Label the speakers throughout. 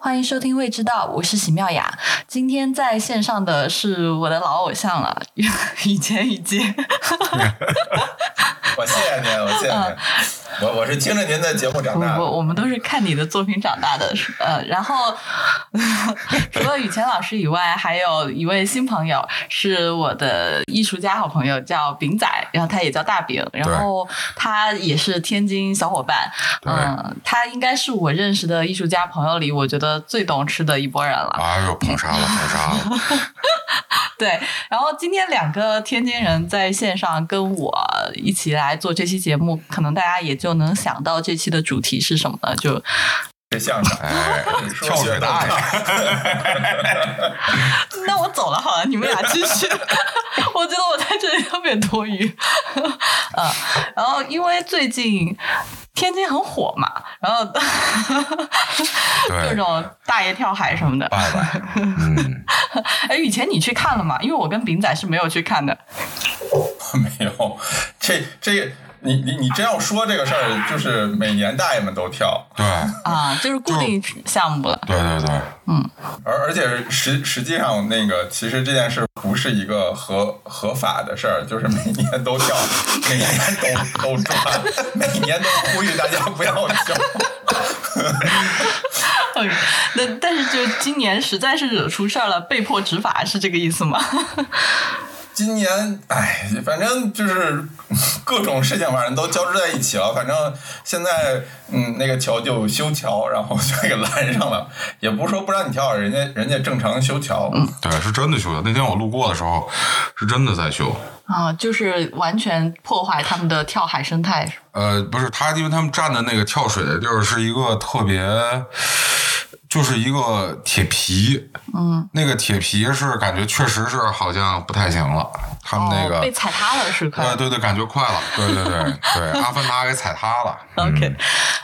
Speaker 1: 欢迎收听《未知道》，我是喜妙雅。今天在线上的是我的老偶像了，以前雨杰。
Speaker 2: 我谢谢你，我谢谢您。我 我是听着您的节目长大的。
Speaker 1: 我我们都是看你的作品长大的。呃，然后 除了雨前老师以外，还有一位新朋友是我的艺术家好朋友，叫饼仔，然后他也叫大饼，然后他也是天津小伙伴。嗯，他应该是我认识的艺术家朋友里，我觉得最懂吃的一波人了。
Speaker 3: 哎呦，捧杀了，捧杀了。
Speaker 1: 对，然后今天两个天津人在线上跟我一起来做这期节目，可能大家也就能想到这期的主题是什么了，就
Speaker 2: 这相声，
Speaker 3: 哎，跳水大爷。
Speaker 1: 那我走了好了，你们俩继续。我觉得我在这里特别多余。啊，然后因为最近天津很火嘛，然后各种大爷跳海什么的。
Speaker 3: 嗯，
Speaker 1: 哎，以前你去看了吗？因为我跟饼仔是没有去看的。
Speaker 2: 没有，这这。你你你真要说这个事儿，就是每年大爷们都跳，
Speaker 3: 对。
Speaker 1: 啊，就是固定项目了，
Speaker 3: 对对对，
Speaker 1: 嗯，
Speaker 2: 而而且实实际上那个其实这件事不是一个合合法的事儿，就是每年都跳，每年都都抓，每年都呼吁大家不要跳。
Speaker 1: 那但是就今年实在是惹出事儿了，被迫执法，是这个意思吗？
Speaker 2: 今年，哎，反正就是 各种事情，反正都交织在一起了。反正现在，嗯，那个桥就修桥，然后就给拦上了。也不是说不让你跳，人家人家正常修桥。
Speaker 3: 嗯，对，是真的修桥。那天我路过的时候，是真的在修。
Speaker 1: 啊，就是完全破坏他们的跳海生态。
Speaker 3: 呃，不是，他因为他们站的那个跳水的地儿是一个特别。就是一个铁皮，
Speaker 1: 嗯，
Speaker 3: 那个铁皮是感觉确实是好像不太行了，他们那个
Speaker 1: 被踩塌了是快，
Speaker 3: 对对，感觉快了，对对对对，阿凡达给踩塌了。
Speaker 1: OK，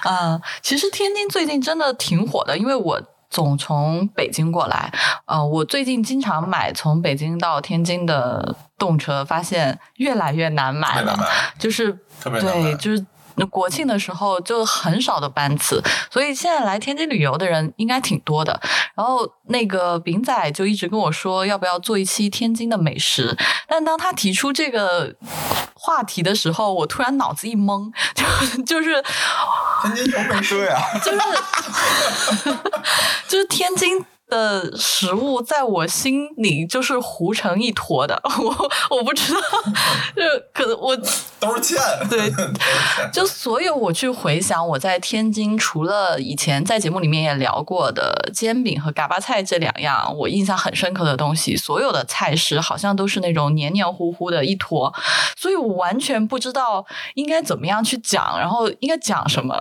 Speaker 1: 啊，其实天津最近真的挺火的，因为我总从北京过来，呃，我最近经常买从北京到天津的动车，发现越来越难买了，就是对，就是。那国庆的时候就很少的班次，所以现在来天津旅游的人应该挺多的。然后那个饼仔就一直跟我说，要不要做一期天津的美食？但当他提出这个话题的时候，我突然脑子一懵，就就是
Speaker 2: 天津有美食呀，
Speaker 1: 就是就是天津。的食物在我心里就是糊成一坨的，我我不知道，就可能我
Speaker 2: 都是欠，
Speaker 1: 对，就所有我去回想我在天津，除了以前在节目里面也聊过的煎饼和嘎巴菜这两样我印象很深刻的东西，所有的菜式好像都是那种黏黏糊糊的一坨，所以我完全不知道应该怎么样去讲，然后应该讲什么，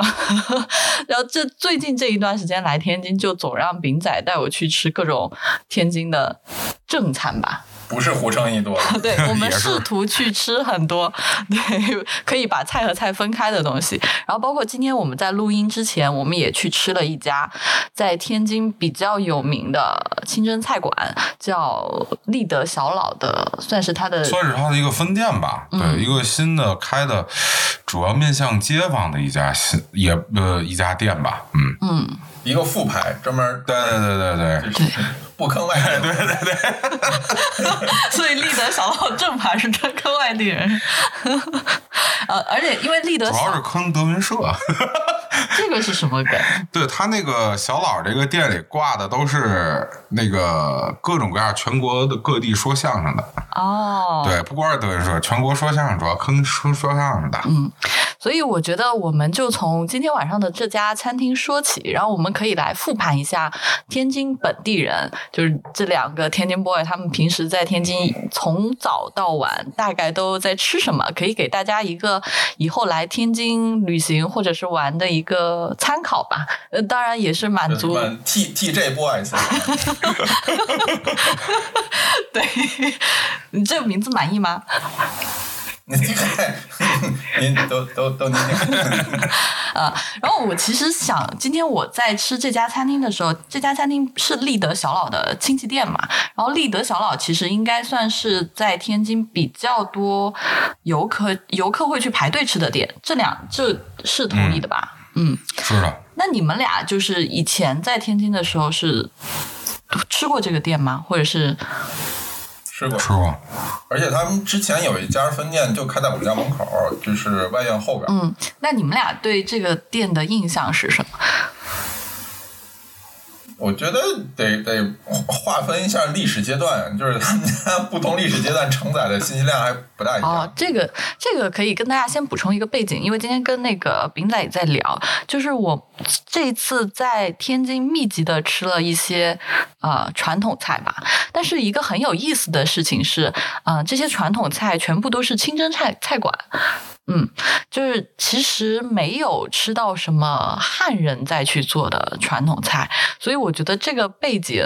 Speaker 1: 然后这最近这一段时间来天津，就总让饼仔带我。去吃各种天津的正餐吧，
Speaker 2: 不是糊成一坨。
Speaker 1: 对我们 试图去吃很多，对，可以把菜和菜分开的东西。然后包括今天我们在录音之前，我们也去吃了一家在天津比较有名的清真菜馆，叫立德小老的，算是它的，
Speaker 3: 算是它的一个分店吧。对，一个新的开的，主要面向街坊的一家新也呃一家店吧。嗯
Speaker 1: 嗯。
Speaker 2: 一个副牌，专门
Speaker 3: 对对对对
Speaker 1: 对，
Speaker 2: 不坑外
Speaker 3: 地人，对 对对。
Speaker 1: 所以立德小老正牌是专坑外地人，呃，而且因为立德
Speaker 3: 主要是坑德云社。
Speaker 1: 这个是什么梗？
Speaker 3: 对他那个小老这个店里挂的都是那个各种各样全国的各地说相声的
Speaker 1: 哦。
Speaker 3: 对，不光是德云社，全国说相声主要坑说说相声的。
Speaker 1: 嗯，所以我觉得我们就从今天晚上的这家餐厅说起，然后我们可以来复盘一下天津本地人，就是这两个天津 boy，他们平时在天津从早到晚大概都在吃什么，可以给大家一个以后来天津旅行或者是玩的一。个参考吧，呃，当然也是满足
Speaker 2: T T J Boys。
Speaker 1: 对，你这个名字满意吗？
Speaker 2: 你看，您都都都您
Speaker 1: 啊，然后我其实想，今天我在吃这家餐厅的时候，这家餐厅是立德小老的亲戚店嘛。然后立德小老其实应该算是在天津比较多游客游客会去排队吃的店，这两这是同意的吧？嗯，
Speaker 3: 是的，
Speaker 1: 那你们俩就是以前在天津的时候是吃过这个店吗？或者是
Speaker 2: 吃过，
Speaker 3: 吃过。
Speaker 2: 而且他们之前有一家分店就开在我们家门口，就是外院后边。
Speaker 1: 嗯，那你们俩对这个店的印象是什么？
Speaker 2: 我觉得得得划分一下历史阶段，就是他们家不同历史阶段承载的信息量还不大一样。
Speaker 1: 哦，这个这个可以跟大家先补充一个背景，因为今天跟那个饼仔也在聊，就是我这一次在天津密集的吃了一些呃传统菜吧，但是一个很有意思的事情是，呃，这些传统菜全部都是清真菜菜馆。嗯，就是其实没有吃到什么汉人再去做的传统菜，所以我觉得这个背景，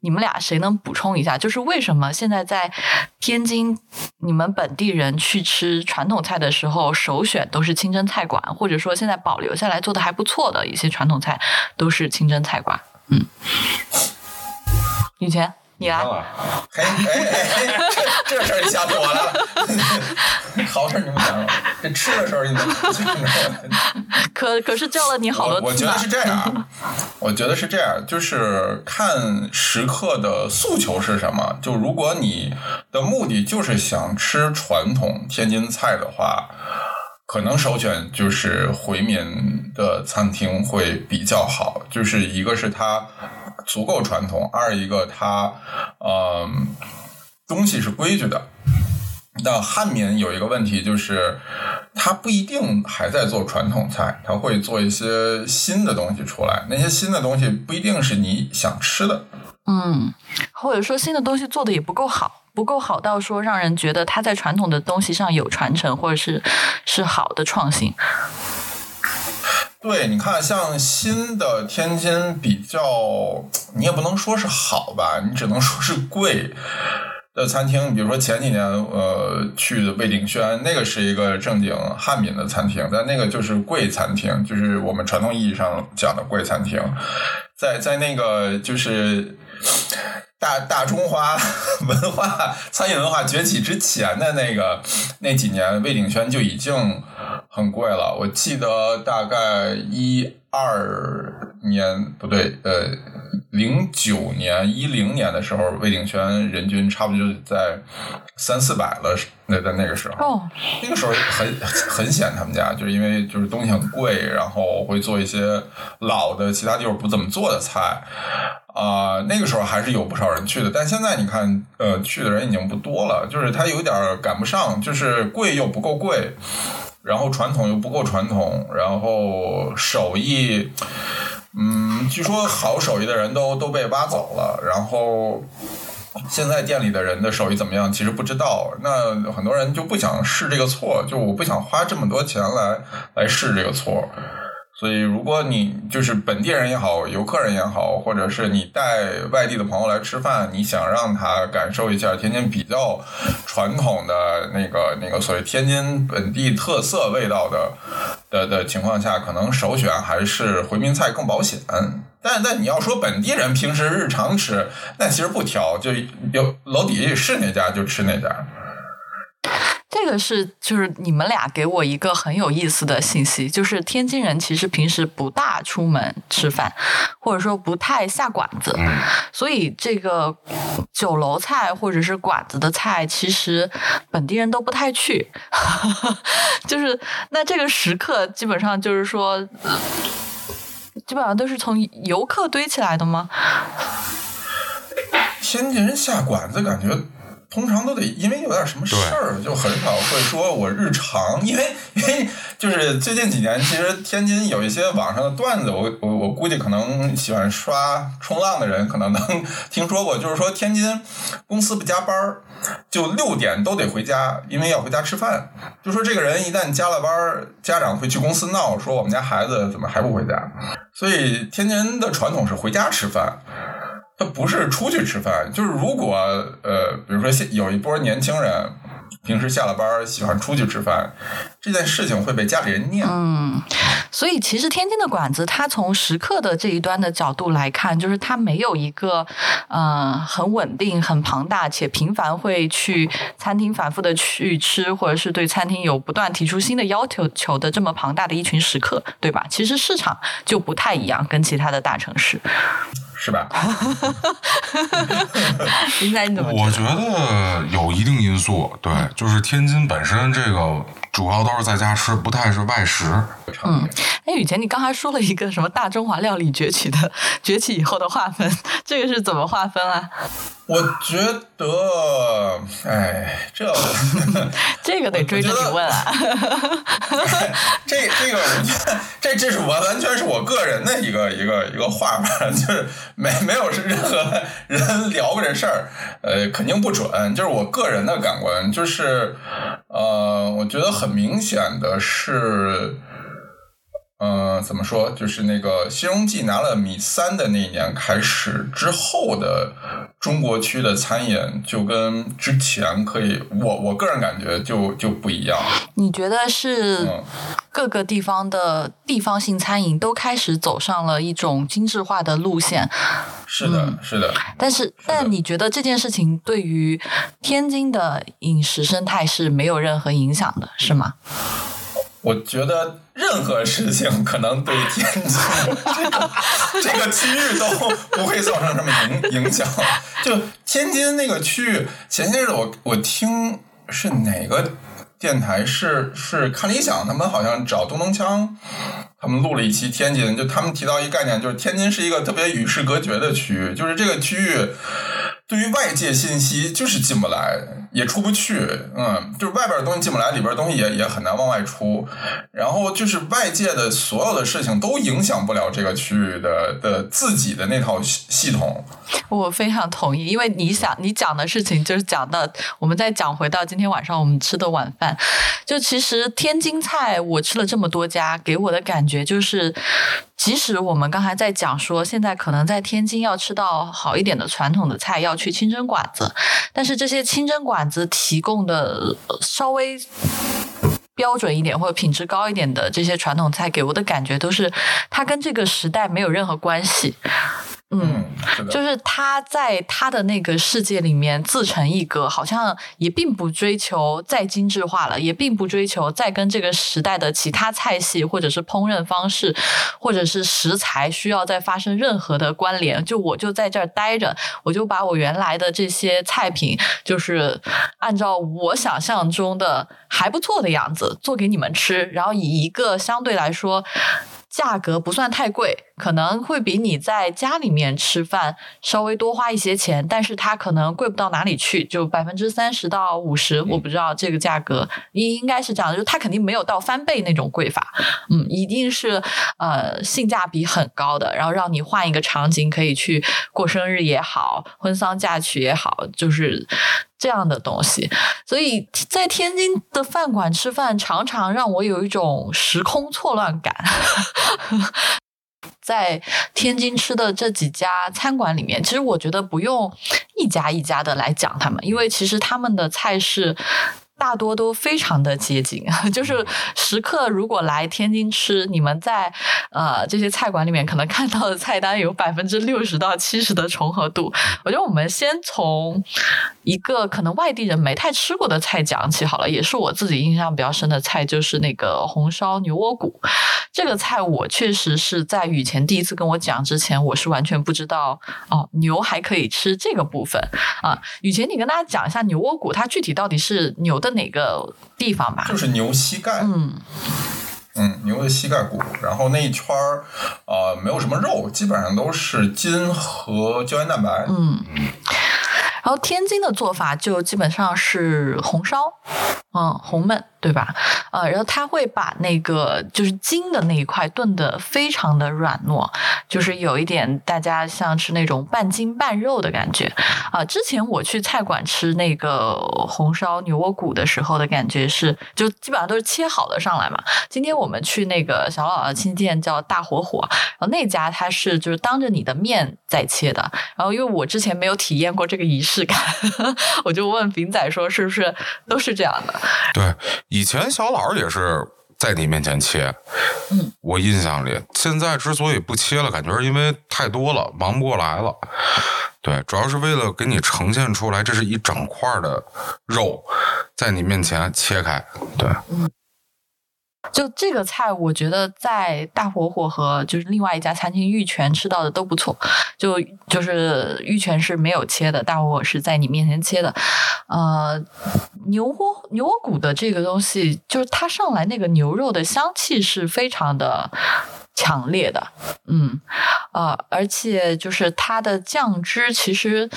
Speaker 1: 你们俩谁能补充一下？就是为什么现在在天津，你们本地人去吃传统菜的时候，首选都是清真菜馆，或者说现在保留下来做的还不错的一些传统菜都是清真菜馆？嗯，以前。你来，
Speaker 2: 嘿，哎哎，这 这事儿吓死我了！好事你们讲了，这吃的时候你能
Speaker 1: 可可是叫了你好多
Speaker 2: 次。我觉得是这样，我觉得是这样，就是看食客的诉求是什么。就如果你的目的就是想吃传统天津菜的话，可能首选就是回民的餐厅会比较好。就是一个是它。足够传统，二一个它，嗯，东西是规矩的。那汉民有一个问题就是，他不一定还在做传统菜，他会做一些新的东西出来。那些新的东西不一定是你想吃的，
Speaker 1: 嗯，或者说新的东西做的也不够好，不够好到说让人觉得他在传统的东西上有传承，或者是是好的创新。
Speaker 2: 对，你看，像新的天津比较，你也不能说是好吧，你只能说是贵的餐厅。比如说前几年，呃，去的魏鼎轩，那个是一个正经汉民的餐厅，但那个就是贵餐厅，就是我们传统意义上讲的贵餐厅，在在那个就是大大中华 文化餐饮文化崛起之前的那个那几年，魏鼎轩就已经。很贵了，我记得大概一二年不对，呃，零九年、一零年的时候，魏鼎轩人均差不多就在三四百了。那在那个时候，那个时候很很显他们家，就是因为就是东西很贵，然后会做一些老的其他地方不怎么做的菜啊。那个时候还是有不少人去的，但现在你看，呃，去的人已经不多了，就是他有点赶不上，就是贵又不够贵。然后传统又不够传统，然后手艺，嗯，据说好手艺的人都都被挖走了，然后现在店里的人的手艺怎么样？其实不知道。那很多人就不想试这个错，就我不想花这么多钱来来试这个错。所以，如果你就是本地人也好，游客人也好，或者是你带外地的朋友来吃饭，你想让他感受一下天津比较传统的那个那个所谓天津本地特色味道的的的情况下，可能首选还是回民菜更保险。但但你要说本地人平时日常吃，那其实不挑，就有楼底下是哪家就吃哪家。
Speaker 1: 这个是就是你们俩给我一个很有意思的信息，就是天津人其实平时不大出门吃饭，或者说不太下馆子，所以这个酒楼菜或者是馆子的菜，其实本地人都不太去。就是那这个食客基本上就是说，基本上都是从游客堆起来的吗？
Speaker 2: 天津人下馆子感觉。通常都得因为有点什么事儿，就很少会说我日常，因为 因为就是最近几年，其实天津有一些网上的段子，我我我估计可能喜欢刷冲浪的人可能能听说过，就是说天津公司不加班儿，就六点都得回家，因为要回家吃饭。就说这个人一旦加了班儿，家长会去公司闹，说我们家孩子怎么还不回家？所以天津人的传统是回家吃饭。他不是出去吃饭，就是如果呃，比如说现有一波年轻人，平时下了班喜欢出去吃饭，这件事情会被家里人念。
Speaker 1: 嗯，所以其实天津的馆子，它从食客的这一端的角度来看，就是它没有一个呃很稳定、很庞大且频繁会去餐厅反复的去吃，或者是对餐厅有不断提出新的要求求的这么庞大的一群食客，对吧？其实市场就不太一样，跟其他的大城市。
Speaker 2: 是吧？
Speaker 1: 林仔你怎么？
Speaker 3: 我觉得有一定因素，对，就是天津本身这个主要都是在家吃，不太是外食。
Speaker 1: 嗯，哎，雨前，你刚才说了一个什么大中华料理崛起的崛起以后的划分，这个是怎么划分啊？
Speaker 2: 我觉得，哎，这
Speaker 1: 这个得追着你问啊。
Speaker 2: 这这个，这这是完完全是我个人的一个一个一个话吧，就是没没有是任何人聊过这事儿，呃，肯定不准，就是我个人的感官，就是呃，我觉得很明显的是。嗯，怎么说？就是那个《西荣记》拿了米三的那一年开始之后的中国区的餐饮，就跟之前可以，我我个人感觉就就不一样。
Speaker 1: 你觉得是各个地方的地方性餐饮都开始走上了一种精致化的路线？
Speaker 2: 是的，是的。
Speaker 1: 但是，但你觉得这件事情对于天津的饮食生态是没有任何影响的，是吗？
Speaker 2: 我觉得任何事情可能对天津 这个这个区域都不会造成什么影影响。就天津那个区域，前些日子我我听是哪个电台是是看理想，他们好像找东东锵，他们录了一期天津，就他们提到一个概念，就是天津是一个特别与世隔绝的区域，就是这个区域。对于外界信息就是进不来，也出不去，嗯，就是外边的东西进不来，里边东西也也很难往外出，然后就是外界的所有的事情都影响不了这个区域的的自己的那套系系统。
Speaker 1: 我非常同意，因为你想你讲的事情就是讲到，我们再讲回到今天晚上我们吃的晚饭，就其实天津菜我吃了这么多家，给我的感觉就是。即使我们刚才在讲说，现在可能在天津要吃到好一点的传统的菜，要去清真馆子，但是这些清真馆子提供的稍微标准一点或者品质高一点的这些传统菜，给我的感觉都是它跟这个时代没有任何关系。
Speaker 2: 嗯，
Speaker 1: 就是他在他的那个世界里面自成一格，好像也并不追求再精致化了，也并不追求再跟这个时代的其他菜系或者是烹饪方式，或者是食材需要再发生任何的关联。就我就在这儿待着，我就把我原来的这些菜品，就是按照我想象中的还不错的样子做给你们吃，然后以一个相对来说。价格不算太贵，可能会比你在家里面吃饭稍微多花一些钱，但是它可能贵不到哪里去，就百分之三十到五十，我不知道这个价格应应该是这样的，就它肯定没有到翻倍那种贵法，嗯，一定是呃性价比很高的，然后让你换一个场景可以去过生日也好，婚丧嫁娶也好，就是。这样的东西，所以在天津的饭馆吃饭，常常让我有一种时空错乱感。在天津吃的这几家餐馆里面，其实我觉得不用一家一家的来讲他们，因为其实他们的菜是。大多都非常的接近，就是食客如果来天津吃，你们在呃这些菜馆里面可能看到的菜单有百分之六十到七十的重合度。我觉得我们先从一个可能外地人没太吃过的菜讲起好了，也是我自己印象比较深的菜，就是那个红烧牛窝骨。这个菜我确实是在雨前第一次跟我讲之前，我是完全不知道哦，牛还可以吃这个部分啊。雨前，你跟大家讲一下牛窝骨，它具体到底是牛的。哪个地方吧？
Speaker 2: 就是牛膝盖，
Speaker 1: 嗯
Speaker 2: 嗯，牛的膝盖骨，然后那一圈儿啊，没有什么肉，基本上都是筋和胶原蛋白，
Speaker 1: 嗯。然后天津的做法就基本上是红烧，嗯，红焖，对吧？呃，然后他会把那个就是筋的那一块炖得非常的软糯，就是有一点大家像吃那种半筋半肉的感觉啊、之前我去菜馆吃那个红烧牛窝骨的时候的感觉是，就基本上都是切好的上来嘛。今天我们去那个小姥姥亲店叫大火火，然后那家它是就是当着你的面在切的，然后因为我之前没有体验过这个仪式感，我就问饼仔说是不是都是这样的？
Speaker 3: 对，以前小老儿也是在你面前切，
Speaker 1: 嗯，
Speaker 3: 我印象里，现在之所以不切了，感觉是因为太多了，忙不过来了。对，主要是为了给你呈现出来，这是一整块儿的肉在你面前切开。对，
Speaker 1: 就这个菜，我觉得在大火火和就是另外一家餐厅玉泉吃到的都不错。就就是玉泉是没有切的，大火火是在你面前切的。呃，牛窝牛窝骨的这个东西，就是它上来那个牛肉的香气是非常的强烈的，嗯，呃，而且就是它的酱汁其实。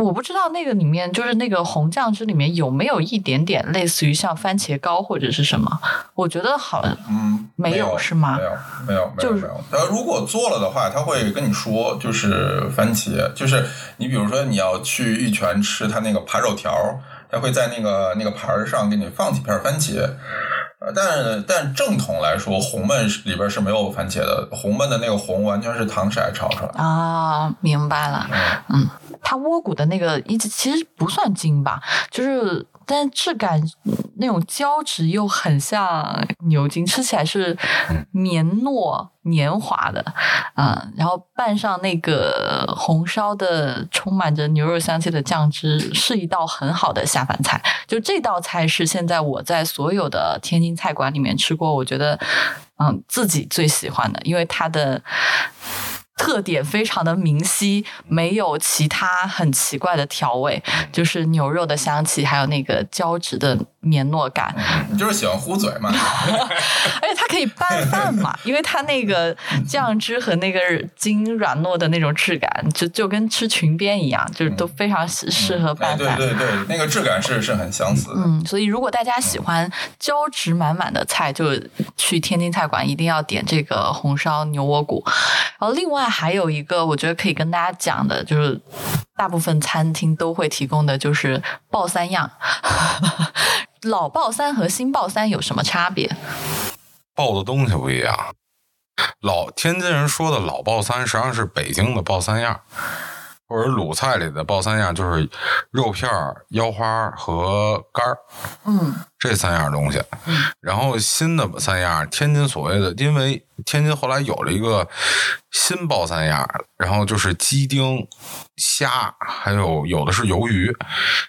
Speaker 1: 我不知道那个里面就是那个红酱汁里面有没有一点点类似于像番茄膏或者是什么？我觉得好，
Speaker 2: 嗯，
Speaker 1: 没有是吗
Speaker 2: 没有，没有，没有，
Speaker 1: 就是
Speaker 2: 没有。他如果做了的话，他会跟你说，就是番茄，就是你比如说你要去玉泉吃他那个扒肉条，他会在那个那个盘儿上给你放几片番茄。呃，但但正统来说，红焖里边是没有番茄的，红焖的那个红完全是糖色炒出来的。
Speaker 1: 啊，明白了。
Speaker 2: 嗯，
Speaker 1: 它窝骨的那个一直其实不算筋吧，就是但质感嗯那种胶质又很像牛筋，吃起来是绵糯黏滑的，嗯，然后拌上那个红烧的充满着牛肉香气的酱汁，是一道很好的下饭菜。就这道菜是现在我在所有的天津菜馆里面吃过，我觉得嗯自己最喜欢的，因为它的。特点非常的明晰，没有其他很奇怪的调味，就是牛肉的香气，还有那个胶质的绵糯感，
Speaker 2: 你就是喜欢糊嘴嘛。
Speaker 1: 而且它可以拌饭嘛，因为它那个酱汁和那个筋软糯的那种质感，就就跟吃裙边一样，就是都非常适适合
Speaker 2: 哎，
Speaker 1: 拌饭。
Speaker 2: 对对对，那个质感是是很相似的。
Speaker 1: 嗯，所以如果大家喜欢胶质满满的菜，就去天津菜馆一定要点这个红烧牛窝骨。然后另外还有一个，我觉得可以跟大家讲的，就是大部分餐厅都会提供的，就是爆三样。老爆三和新爆三有什么差别？
Speaker 3: 爆的东西不一样。老天津人说的老爆三，实际上是北京的爆三样，或者鲁菜里的爆三样，就是肉片儿、腰花和肝儿
Speaker 1: 嗯
Speaker 3: 这三样东西。然后新的三样，天津所谓的，因为天津后来有了一个新爆三样，然后就是鸡丁、虾，还有有的是鱿鱼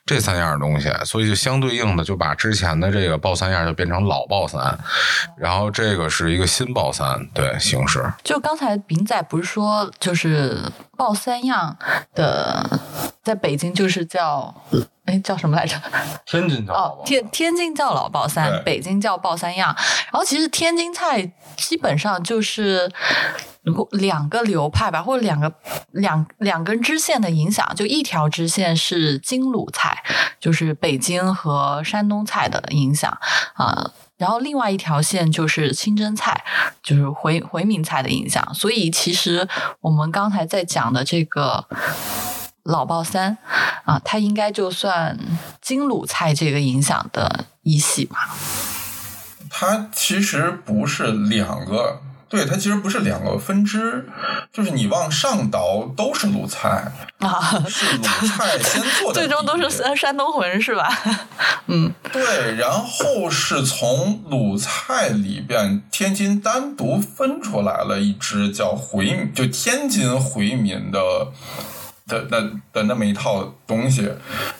Speaker 3: 这三样东西，所以就相对应的就把之前的这个爆三样就变成老爆三，然后这个是一个新爆三，对形式。
Speaker 1: 就刚才饼仔不是说，就是爆三样的，在北京就是叫，哎叫什么来着？
Speaker 3: 天津叫
Speaker 1: 哦，天天津叫老爆三，北京叫爆三样。然后其实天津菜基本上就是两个流派吧，或者两个两两根支线的影响。就一条支线是京鲁菜，就是北京和山东菜的影响啊。然后另外一条线就是清真菜，就是回回民菜的影响。所以其实我们刚才在讲的这个老爆三啊，它应该就算京鲁菜这个影响的一系吧。
Speaker 2: 它其实不是两个，对，它其实不是两个分支，就是你往上倒都是鲁菜，
Speaker 1: 啊，
Speaker 2: 是鲁 菜先做的，
Speaker 1: 最终都是山山东魂是吧？嗯
Speaker 2: 对，然后是从鲁菜里边，天津单独分出来了一支叫回，就天津回民的。的的的那么一套东西，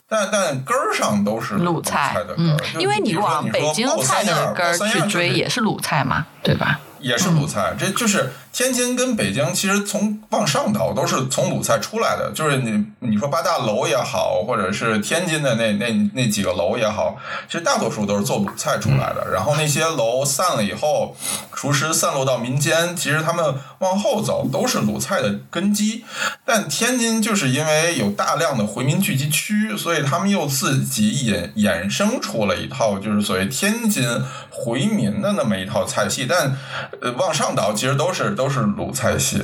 Speaker 2: 但但根儿上都是
Speaker 1: 鲁
Speaker 2: 菜
Speaker 1: 菜
Speaker 2: 的，根儿
Speaker 1: 嗯，因为
Speaker 2: 你说
Speaker 1: 往北京菜
Speaker 2: 三样
Speaker 1: 的根儿去追也是鲁菜嘛，对吧？
Speaker 2: 也是鲁菜，这就是天津跟北京，其实从往上倒都是从鲁菜出来的。就是你你说八大楼也好，或者是天津的那那那几个楼也好，其实大多数都是做鲁菜出来的。然后那些楼散了以后，厨师散落到民间，其实他们往后走都是鲁菜的根基。但天津就是因为有大量的回民聚集区，所以他们又自己衍衍生出了一套，就是所谓天津回民的那么一套菜系，但。呃，往上倒其实都是都是鲁菜系。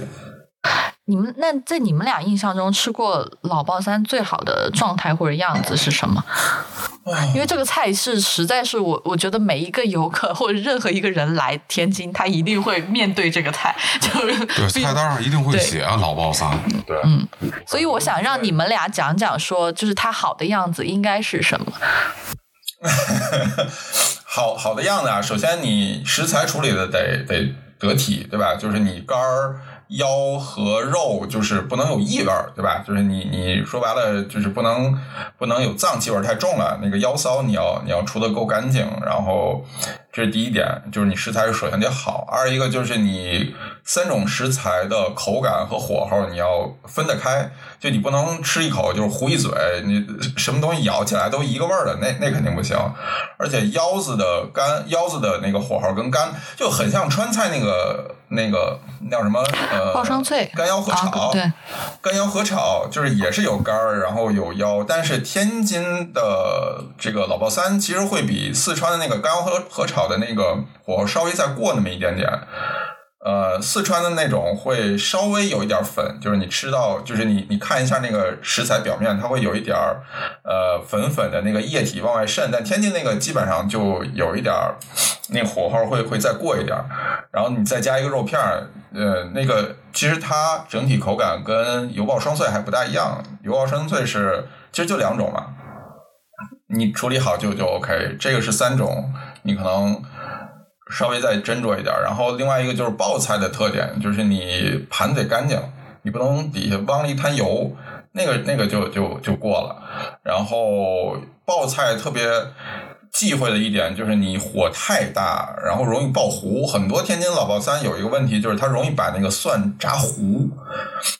Speaker 1: 你们那在你们俩印象中吃过老爆三最好的状态或者样子是什么？因为这个菜是实在是我我觉得每一个游客或者任何一个人来天津，他一定会面对这个菜，就是
Speaker 3: 对菜单上一定会写老爆三。对，
Speaker 1: 嗯，所以我想让你们俩讲讲，说就是它好的样子应该是什么。
Speaker 2: 好好的样子啊，首先你食材处理的得得得体，对吧？就是你肝儿。腰和肉就是不能有异味儿，对吧？就是你你说白了就是不能不能有脏气味太重了。那个腰骚你要你要除的够干净，然后这是第一点，就是你食材首先得好。二一个就是你三种食材的口感和火候你要分得开，就你不能吃一口就是糊一嘴，你什么东西咬起来都一个味儿的，那那肯定不行。而且腰子的干腰子的那个火候跟干就很像川菜那个。那个叫什么？呃，
Speaker 1: 爆双脆
Speaker 2: 干腰合炒，
Speaker 1: 对，
Speaker 2: 干腰合炒就是也是有肝儿，然后有腰，但是天津的这个老爆三其实会比四川的那个干腰合合炒的那个火候稍微再过那么一点点。呃，四川的那种会稍微有一点粉，就是你吃到，就是你你看一下那个食材表面，它会有一点儿呃粉粉的那个液体往外渗。但天津那个基本上就有一点儿，那火候会会再过一点儿，然后你再加一个肉片儿，呃，那个其实它整体口感跟油爆双脆还不大一样。油爆双脆是其实就两种嘛，你处理好就就 OK。这个是三种，你可能。稍微再斟酌一点，然后另外一个就是爆菜的特点，就是你盘得干净，你不能底下汪了一滩油，那个那个就就就过了。然后爆菜特别。忌讳的一点就是你火太大，然后容易爆糊。很多天津老爆三有一个问题，就是它容易把那个蒜炸糊，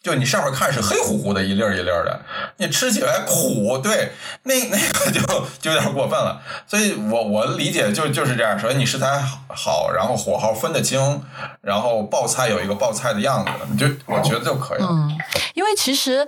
Speaker 2: 就你上面看是黑乎乎的一粒儿一粒儿的，你吃起来苦。对，那 那个就就有点过分了。所以我我理解就就是这样。首先你食材好，然后火候分得清，然后爆菜有一个爆菜的样子，你就我觉得就可以了。
Speaker 1: 嗯，因为其实。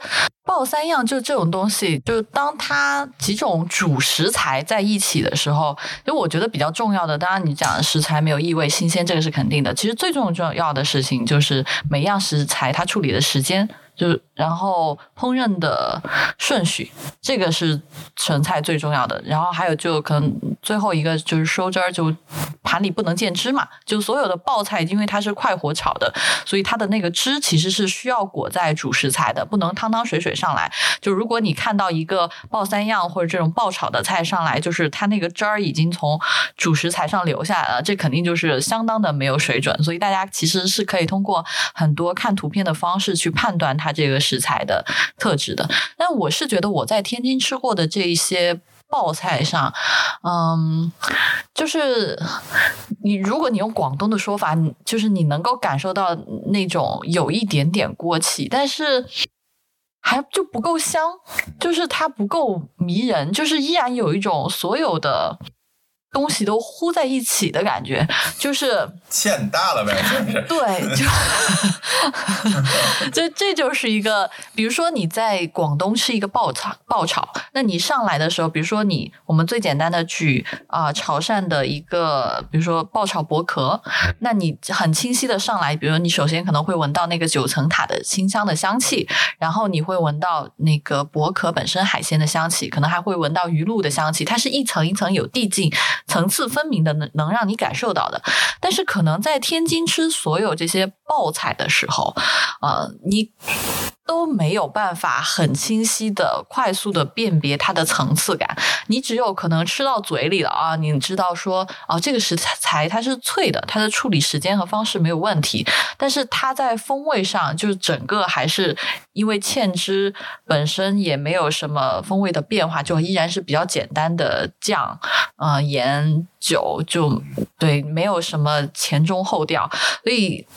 Speaker 1: 爆三样就这种东西，就是当它几种主食材在一起的时候，就我觉得比较重要的，当然你讲的食材没有异味、新鲜，这个是肯定的。其实最重重要的事情就是每样食材它处理的时间。就然后烹饪的顺序，这个是成菜最重要的。然后还有就可能最后一个就是收汁儿，就盘里不能见汁嘛。就所有的爆菜，因为它是快火炒的，所以它的那个汁其实是需要裹在主食材的，不能汤汤水水上来。就如果你看到一个爆三样或者这种爆炒的菜上来，就是它那个汁儿已经从主食材上流下来了，这肯定就是相当的没有水准。所以大家其实是可以通过很多看图片的方式去判断它。这个食材的特质的，但我是觉得我在天津吃过的这一些爆菜上，嗯，就是你如果你用广东的说法，就是你能够感受到那种有一点点锅气，但是还就不够香，就是它不够迷人，就是依然有一种所有的。东西都糊在一起的感觉，就是
Speaker 2: 欠大了呗，是不是？
Speaker 1: 对，就 就这就是一个，比如说你在广东吃一个爆炒爆炒，那你上来的时候，比如说你我们最简单的举啊潮汕的一个，比如说爆炒薄壳，那你很清晰的上来，比如你首先可能会闻到那个九层塔的清香的香气，然后你会闻到那个薄壳本身海鲜的香气，可能还会闻到鱼露的香气，它是一层一层有递进。层次分明的能能让你感受到的，但是可能在天津吃所有这些爆菜的时候，呃，你都没有办法很清晰的、快速的辨别它的层次感。你只有可能吃到嘴里了啊，你知道说哦，这个食材它是脆的，它的处理时间和方式没有问题，但是它在风味上就是整个还是因为芡汁本身也没有什么风味的变化，就依然是比较简单的酱、呃盐、酒，就对，没有什么前中后调，所以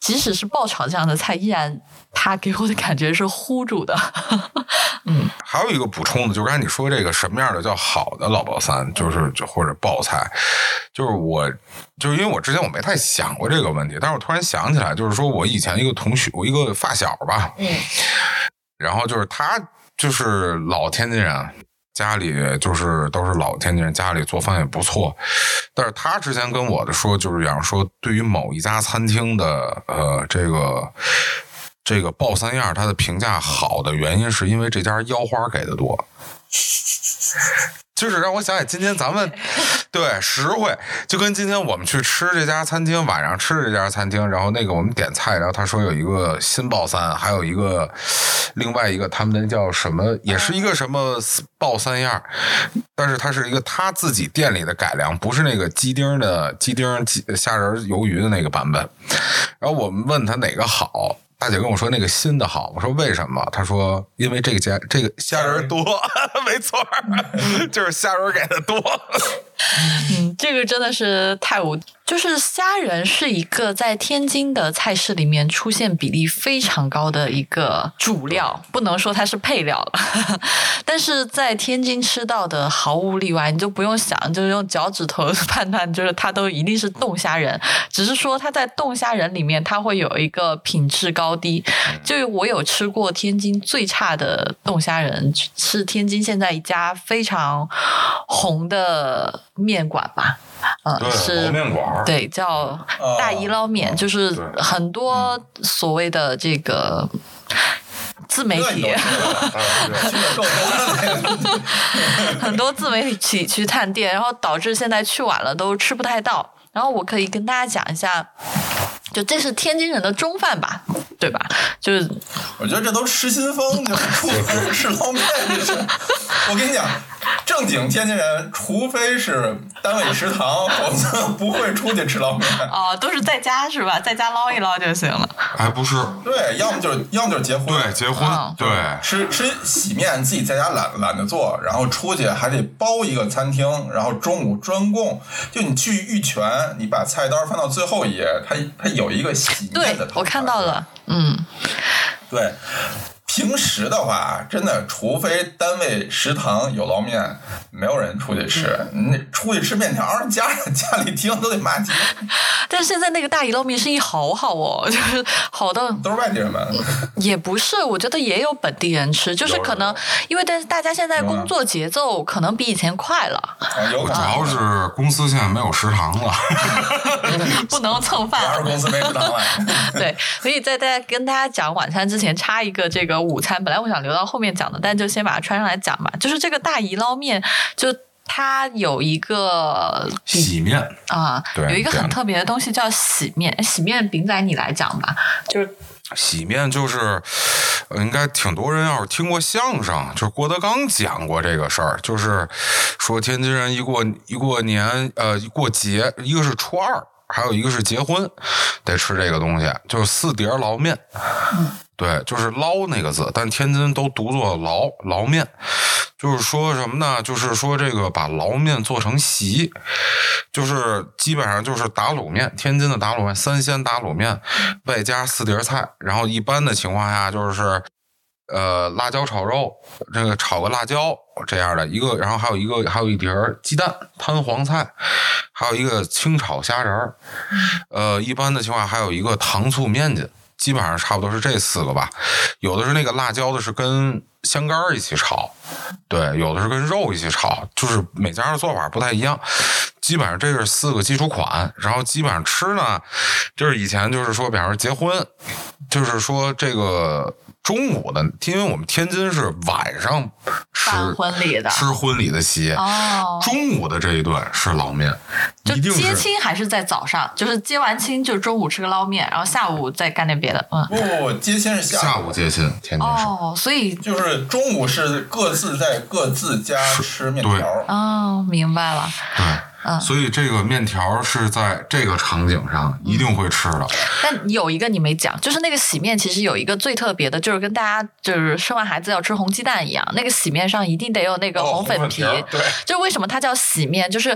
Speaker 1: 即使是爆炒这样的菜，依然它给我的感觉是糊住的。
Speaker 3: 嗯还有一个补充的，就刚才你说这个什么样的叫好的老爆三，就是就或者爆菜，就是我就是因为我之前我没太想过这个问题，但是我突然想起来，就是说我以前一个同学，我一个发小吧，
Speaker 1: 嗯，
Speaker 3: 然后就是他就是老天津人，家里就是都是老天津人，家里做饭也不错，但是他之前跟我的说，就是讲说对于某一家餐厅的呃这个。这个爆三样，他的评价好的原因是因为这家腰花给的多，就是让我想起今天咱们 对实惠，就跟今天我们去吃这家餐厅，晚上吃这家餐厅，然后那个我们点菜，然后他说有一个新爆三，还有一个另外一个他们那叫什么，也是一个什么爆三样，但是它是一个他自己店里的改良，不是那个鸡丁的鸡丁鸡虾仁鱿鱼的那个版本。然后我们问他哪个好。大姐跟我说那个新的好，我说为什么？她说因为这个家这个虾仁多，没错，就是虾仁给的多。
Speaker 1: 嗯，这个真的是太无，就是虾仁是一个在天津的菜式里面出现比例非常高的一个主料，不能说它是配料了，但是在天津吃到的毫无例外，你就不用想，就是用脚趾头 判断，就是它都一定是冻虾仁，只是说它在冻虾仁里面，它会有一个品质高低。就我有吃过天津最差的冻虾仁，是天津现在一家非常红的。面馆吧，嗯，是
Speaker 3: 面馆，
Speaker 1: 对，叫大姨捞面，就是很多所谓的这个自媒体，很多自媒体去探店，然后导致现在去晚了都吃不太到。然后我可以跟大家讲一下，就这是天津人的中饭吧，对吧？就是
Speaker 2: 我觉得这都失心疯，就 吃捞面。我跟你讲。正经天津人，除非是单位食堂，否则不会出去吃捞面。
Speaker 1: 哦，都是在家是吧？在家捞一捞就行了。
Speaker 3: 还不是？
Speaker 2: 对，要么就是要么就是结婚。
Speaker 3: 对，结婚。对，
Speaker 2: 吃吃洗面，自己在家懒懒得做，然后出去还得包一个餐厅，然后中午专供。就你去玉泉，你把菜单翻到最后一页，它它有一个洗面的。
Speaker 1: 对，我看到了。嗯，
Speaker 2: 对。平时的话，真的，除非单位食堂有捞面，没有人出去吃。你出去吃面条，家家里听都得骂街。
Speaker 1: 但是现在那个大姨捞面生意好好哦，就是好到
Speaker 2: 都是外地人们。
Speaker 1: 也不是，我觉得也有本地人吃，就是可能因为但是大家现在工作节奏可能比以前快了。
Speaker 2: 有
Speaker 3: 主要是公司现在没有食堂了，
Speaker 1: 不能蹭饭。
Speaker 2: 主要是公司没食堂了。
Speaker 1: 对，所以在大家跟大家讲晚餐之前，插一个这个。午餐本来我想留到后面讲的，但就先把它穿上来讲吧。就是这个大姨捞面，就它有一个
Speaker 3: 洗面
Speaker 1: 啊，有一个很特别的东西叫洗面。洗面饼仔，你来讲吧。就是
Speaker 3: 洗面，就是应该挺多人要是听过相声，就是郭德纲讲过这个事儿，就是说天津人一过一过年，呃，一过节，一个是初二，还有一个是结婚，得吃这个东西，就是四碟捞面。对，就是捞那个字，但天津都读作捞捞面，就是说什么呢？就是说这个把捞面做成席，就是基本上就是打卤面，天津的打卤面，三鲜打卤面，外加四碟菜，然后一般的情况下就是呃辣椒炒肉，这个炒个辣椒这样的一个，然后还有一个还有一碟鸡蛋摊黄菜，还有一个清炒虾仁儿，呃一般的情况还有一个糖醋面筋。基本上差不多是这四个吧，有的是那个辣椒的，是跟香干一起炒，对，有的是跟肉一起炒，就是每家的做法不太一样。基本上这是四个基础款，然后基本上吃呢，就是以前就是说，比方说结婚，就是说这个中午的，因为我们天津是晚上。吃
Speaker 1: 办婚礼的
Speaker 3: 吃婚礼的席。
Speaker 1: 哦，
Speaker 3: 中午的这一顿是捞面，
Speaker 1: 就接亲还是在早上，就是接完亲就中午吃个捞面，然后下午再干点别的。嗯，
Speaker 2: 不不不，接亲是
Speaker 3: 下午接亲，天津是。
Speaker 1: 哦，所以
Speaker 2: 就是中午是各自在各自家吃面条。
Speaker 1: 哦，明白了。
Speaker 3: 对，
Speaker 1: 嗯
Speaker 3: 所以这个面条是在这个场景上一定会吃的。
Speaker 1: 但有一个你没讲，就是那个洗面，其实有一个最特别的，就是跟大家就是生完孩子要吃红鸡蛋一样，那个洗面上一定得有那个
Speaker 2: 哦
Speaker 1: 红粉皮。
Speaker 2: 红粉皮对
Speaker 1: 就是为什么它叫洗面，就是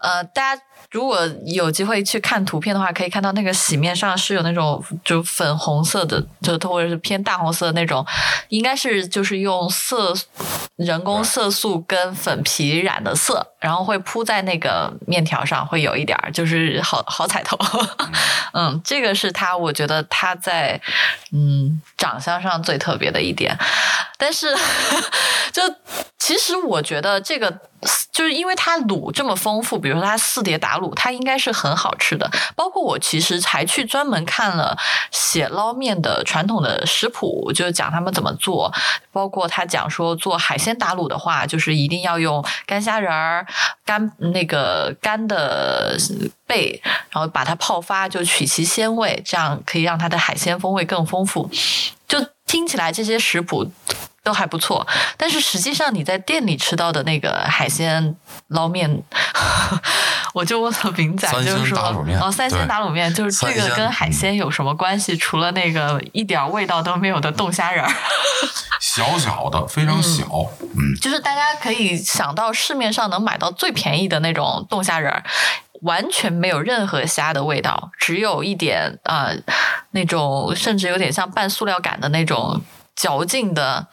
Speaker 1: 呃，大家。如果有机会去看图片的话，可以看到那个洗面上是有那种就粉红色的，就或者是偏大红色的那种，应该是就是用色人工色素跟粉皮染的色，然后会铺在那个面条上，会有一点儿就是好好彩头。嗯，这个是他，我觉得他在嗯长相上最特别的一点。但是，就其实我觉得这个就是因为它卤这么丰富，比如说它四碟打卤，它应该是很好吃的。包括我其实还去专门看了写捞面的传统的食谱，就是讲他们怎么做。包括他讲说做海鲜打卤的话，就是一定要用干虾仁儿、干那个干的贝，然后把它泡发，就取其鲜味，这样可以让它的海鲜风味更丰富。就听起来这些食谱都还不错，但是实际上你在店里吃到的那个海鲜捞面，我就问了饼仔，就是说哦，三鲜打卤面就是这个跟海鲜有什么关系？除了那个一点味道都没有的冻虾仁儿。
Speaker 3: 小小的，非常小，嗯，
Speaker 1: 就是大家可以想到市面上能买到最便宜的那种冻虾仁儿，完全没有任何虾的味道，只有一点呃那种甚至有点像半塑料感的那种嚼劲的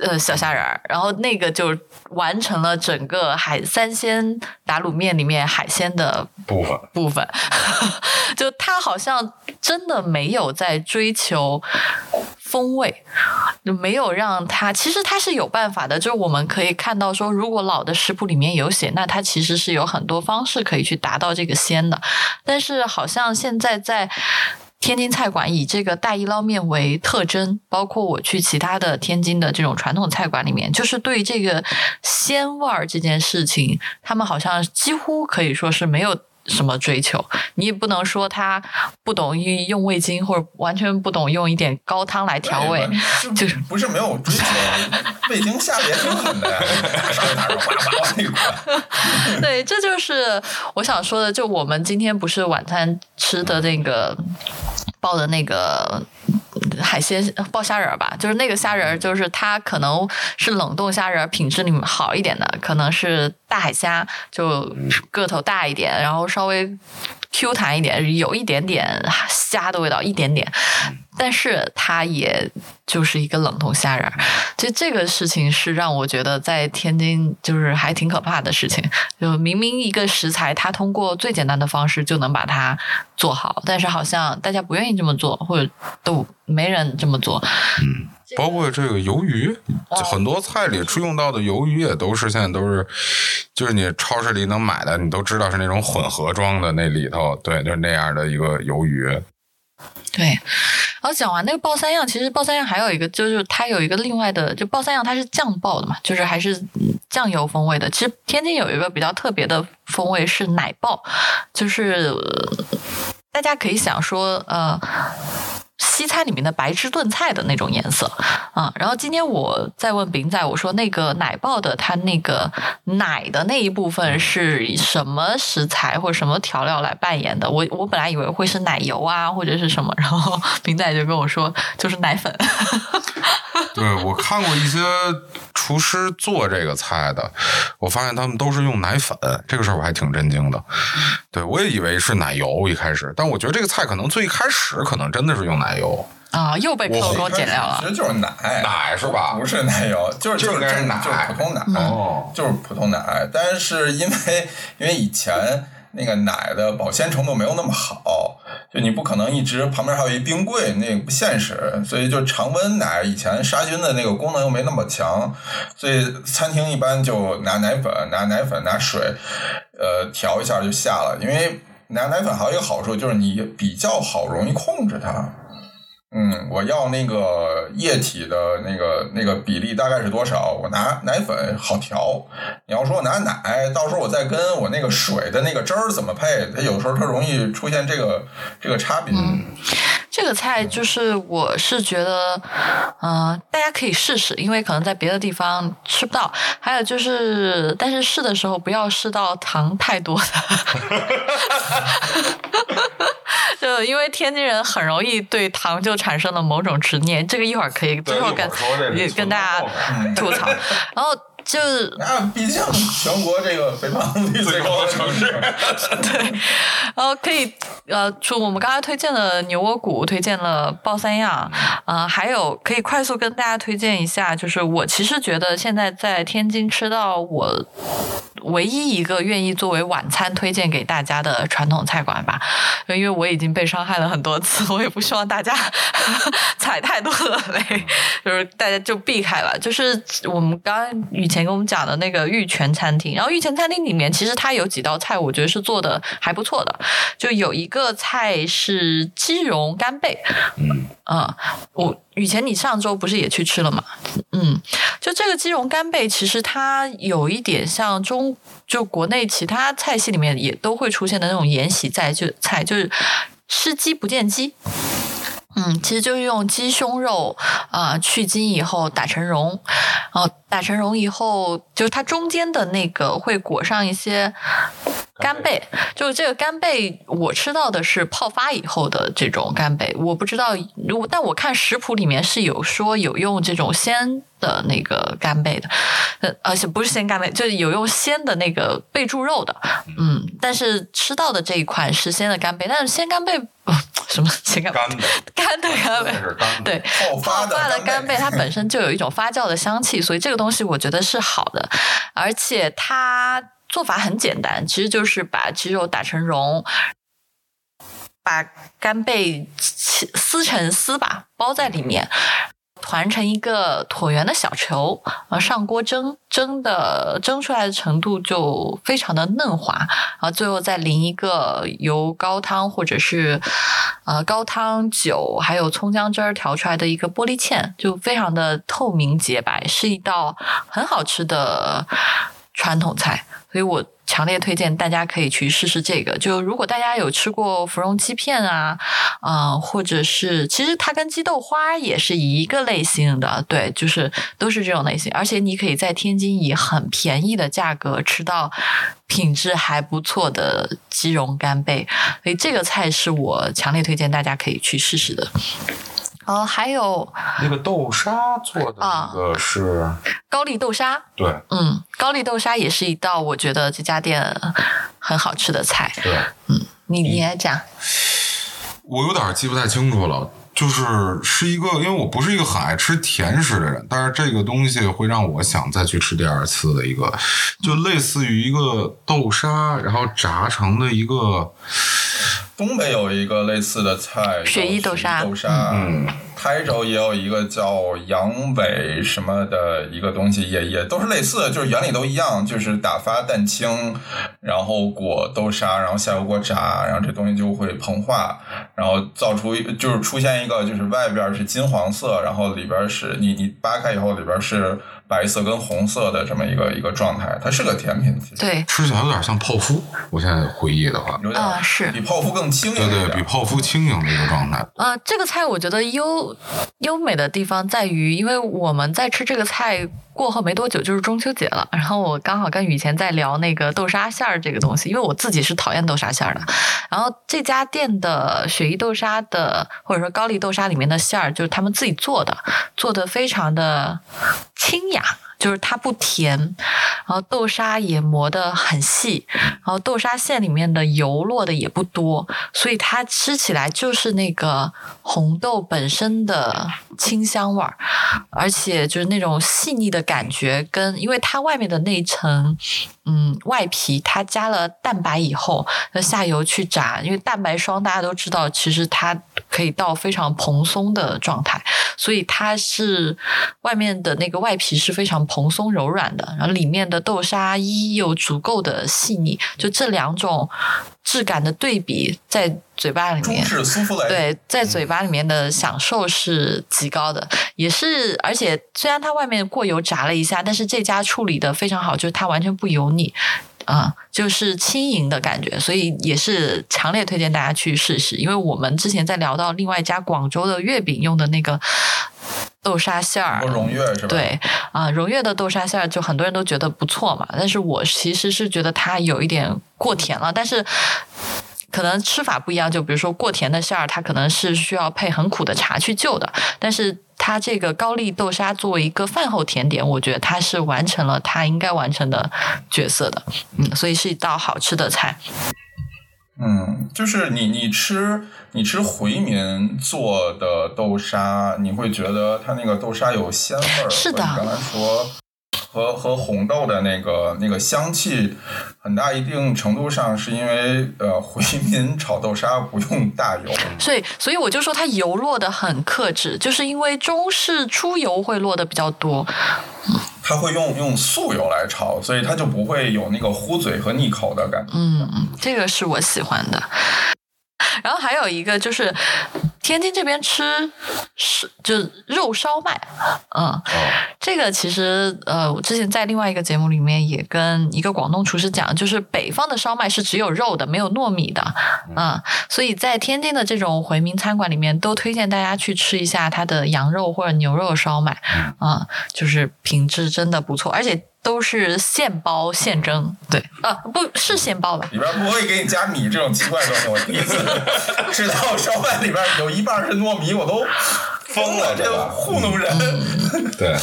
Speaker 1: 呃小虾仁儿，然后那个就完成了整个海三鲜打卤面里面海鲜的
Speaker 3: 部分
Speaker 1: 部分，就它好像真的没有在追求风味，就没有让它。其实它是有办法的，就是我们可以看到说，如果老的食谱里面有写，那它其实是有很多方式可以去达到这个鲜的。但是好像现在在。天津菜馆以这个大一捞面为特征，包括我去其他的天津的这种传统菜馆里面，就是对这个鲜味儿这件事情，他们好像几乎可以说是没有什么追求。你也不能说他不懂用味精，或者完全不懂用一点高汤来调味。
Speaker 2: 就是不是没有追求，味精下的也挺狠的。
Speaker 1: 对，这就是我想说的。就我们今天不是晚餐吃的那个爆的那个。海鲜爆虾仁儿吧，就是那个虾仁儿，就是它可能是冷冻虾仁儿，品质里面好一点的，可能是大海虾，就个头大一点，然后稍微 Q 弹一点，有一点点虾的味道，一点点，但是它也就是一个冷冻虾仁儿。就这个事情是让我觉得在天津就是还挺可怕的事情，就明明一个食材，它通过最简单的方式就能把它做好，但是好像大家不愿意这么做，或者都没人这么做。
Speaker 3: 嗯，包括这个鱿鱼，很多菜里出用到的鱿鱼也都是现在都是，就是你超市里能买的，你都知道是那种混合装的，那里头对，就是那样的一个鱿鱼。
Speaker 1: 对，然后讲完那个爆三样，其实爆三样还有一个，就是它有一个另外的，就爆三样它是酱爆的嘛，就是还是酱油风味的。其实天津有一个比较特别的风味是奶爆，就是、大家可以想说，呃。西餐里面的白汁炖菜的那种颜色啊，然后今天我在问饼仔，我说那个奶爆的它那个奶的那一部分是以什么食材或者什么调料来扮演的？我我本来以为会是奶油啊或者是什么，然后 饼仔就跟我说就是奶粉。
Speaker 3: 对我看过一些厨师做这个菜的，我发现他们都是用奶粉，这个事儿我还挺震惊的。对我也以为是奶油一开始，但我觉得这个菜可能最开始可能真的是用奶油。
Speaker 1: 啊，又被扣给我剪掉了
Speaker 2: 其。实就是奶，
Speaker 3: 奶是吧
Speaker 2: 不是奶油，就是
Speaker 3: 就
Speaker 2: 就是
Speaker 3: 奶
Speaker 2: 就是普通奶，
Speaker 3: 哦
Speaker 2: 就是普通奶。但是因为因为以前那个奶的保鲜程度没有那么好，就你不可能一直旁边还有一冰柜，那不现实。所以就常温奶以前杀菌的那个功能又没那么强，所以餐厅一般就拿奶粉、拿奶粉、拿水，呃，调一下就下了。因为拿奶粉还有一个好处就是你比较好容易控制它。嗯，我要那个液体的那个那个比例大概是多少？我拿奶粉好调。你要说我拿奶，到时候我再跟我那个水的那个汁儿怎么配？它有时候它容易出现这个这个差别。
Speaker 1: 这个菜就是我是觉得，嗯、大家可以试试，因为可能在别的地方吃不到。还有就是，但是试的时候不要试到糖太多的。就因为天津人很容易对糖就产生了某种执念，这个一会儿可以最后跟跟大家
Speaker 2: 嗯
Speaker 1: 吐槽。然后就是
Speaker 2: 那毕竟全国这个肥胖率最高的城市，
Speaker 1: 对，然后可以呃，除我们刚才推荐了牛窝骨，推荐了鲍三样，呃，还有可以快速跟大家推荐一下，就是我其实觉得现在在天津吃到我唯一一个愿意作为晚餐推荐给大家的传统菜馆吧，因为我已经被伤害了很多次，我也不希望大家 踩太多的雷，就是大家就避开了。就是我们刚刚以前跟我们讲的那个玉泉餐厅，然后玉泉餐厅里面其实它有几道菜，我觉得是做的还不错的，就有一个菜是鸡茸干贝，
Speaker 3: 嗯
Speaker 1: 嗯，我以前你上周不是也去吃了吗？嗯，就这个鸡茸干贝，其实它有一点像中，就国内其他菜系里面也都会出现的那种延禧菜，就菜就是吃鸡不见鸡。嗯，其实就是用鸡胸肉啊、去筋以后打成蓉，然后打成蓉以后，就是它中间的那个会裹上一些干贝，就是这个干贝，我吃到的是泡发以后的这种干贝，我不知道，如果但我看食谱里面是有说有用这种鲜的那个干贝的，呃，而且不是鲜干贝，就是有用鲜的那个贝柱肉的，嗯，但是吃到的这一款是鲜的干贝，但是鲜干贝、呃、什么鲜干贝
Speaker 3: 干的，
Speaker 1: 干的干贝。对，
Speaker 2: 泡发的
Speaker 1: 干，贝它本身就有一种发酵的香气，所以这个东西我觉得是好的，而且它做法很简单，其实就是把鸡肉打成蓉，把干贝切撕成丝吧，包在里面。团成一个椭圆的小球，然后上锅蒸，蒸的蒸出来的程度就非常的嫩滑，然后最后再淋一个油高汤或者是呃高汤酒还有葱姜汁儿调出来的一个玻璃芡，就非常的透明洁白，是一道很好吃的传统菜，所以我强烈推荐大家可以去试试这个。就如果大家有吃过芙蓉鸡片啊，啊、或者是其实它跟鸡豆花也是一个类型的，对，就是都是这种类型。而且你可以在天津以很便宜的价格吃到品质还不错的鸡茸干贝，所以这个菜是我强烈推荐大家可以去试试的。哦，还有
Speaker 3: 那个豆沙做的
Speaker 1: 啊
Speaker 3: 那个是，
Speaker 1: 高丽豆沙，
Speaker 3: 对
Speaker 1: 嗯，高丽豆沙也是一道我觉得这家店很好吃的菜。
Speaker 3: 对，嗯
Speaker 1: 你你来讲，
Speaker 3: 我有点记不太清楚了。就是是一个，因为我不是一个很爱吃甜食的人，但是这个东西会让我想再去吃第二次的一个，就类似于一个豆沙，然后炸成的一个，
Speaker 2: 东北有一个类似的菜，
Speaker 1: 雪衣豆沙
Speaker 2: 豆沙，
Speaker 3: 嗯，
Speaker 2: 台州也有一个叫羊尾什么的一个东西，也也都是类似的，就是原理都一样，就是打发蛋清，然后裹豆沙，然后下油锅炸，然后这东西就会膨化，然后造出就是出现一个就是外边是金黄色，然后里边是你你扒开以后里边是白色跟红色的这么一个一个状态，它是个甜品，
Speaker 1: 对，
Speaker 3: 吃起来有点像泡芙。我现在回忆的话，
Speaker 2: 有点、
Speaker 1: 呃是
Speaker 2: 比泡芙更轻盈
Speaker 3: 对对，比泡芙轻盈的一个状态。
Speaker 1: 呃，这个菜我觉得优优美的地方在于，因为我们在吃这个菜过后没多久就是中秋节了，然后我刚好跟雨前在聊那个豆沙馅儿这个东西，因为我自己是讨厌豆沙馅儿的，然后这家店的雪衣豆沙的或者说高丽豆沙里面的馅儿就是他们自己做的，做的非常的清雅。就是它不甜，然后豆沙也磨得很细，然后豆沙馅里面的油落的也不多，所以它吃起来就是那个红豆本身的清香味儿，而且就是那种细腻的感觉，跟因为它外面的那一层。嗯，外皮它加了蛋白以后，那下油去炸，因为蛋白霜大家都知道，其实它可以到非常蓬松的状态，所以它是外面的那个外皮是非常蓬松柔软的，然后里面的豆沙衣又足够的细腻，就这两种质感的对比，在嘴巴里面。对，在嘴巴里面的享受是极高的，也是，而且虽然它外面过油炸了一下，但是这家处理的非常好，就是它完全不油腻，啊、就是轻盈的感觉，所以也是强烈推荐大家去试试。因为我们之前在聊到另外一家广州的月饼用的那个豆沙馅儿，
Speaker 2: 荣悦是吧？，
Speaker 1: 对啊、荣月的豆沙馅儿就很多人都觉得不错嘛，但是我其实是觉得它有一点过甜了，但是。可能吃法不一样，就比如说过甜的馅儿，它可能是需要配很苦的茶去救的，但是它这个高丽豆沙作为一个饭后甜点，我觉得它是完成了它应该完成的角色的，嗯，所以是一道好吃的菜。
Speaker 2: 嗯，就是你你吃你吃回民做的豆沙，你会觉得它那个豆沙有鲜味儿，
Speaker 1: 是的
Speaker 2: 你刚才说。和和红豆的那个那个香气，很大一定程度上是因为呃回民炒豆沙不用大油，
Speaker 1: 所以，所以我就说它油落的很克制，就是因为中式出油会落的比较多，
Speaker 2: 它会用用素油来炒，所以它就不会有那个糊嘴和腻口的感觉。
Speaker 1: 嗯，嗯，这个是我喜欢的。然后还有一个就是天津这边吃是就是肉烧麦，嗯，
Speaker 3: 哦，
Speaker 1: 这个其实呃，我之前在另外一个节目里面也跟一个广东厨师讲，就是北方的烧麦是只有肉的，没有糯米的，嗯，所以在天津的这种回民餐馆里面，都推荐大家去吃一下它的羊肉或者牛肉烧麦，嗯、就是品质真的不错，而且都是现包现蒸，对，啊，不是现包吧？
Speaker 2: 里边不会给你加米这种奇怪的东西。我第一次知道烧麦里边有一半是糯米，我都疯了，这糊弄人。
Speaker 3: 对，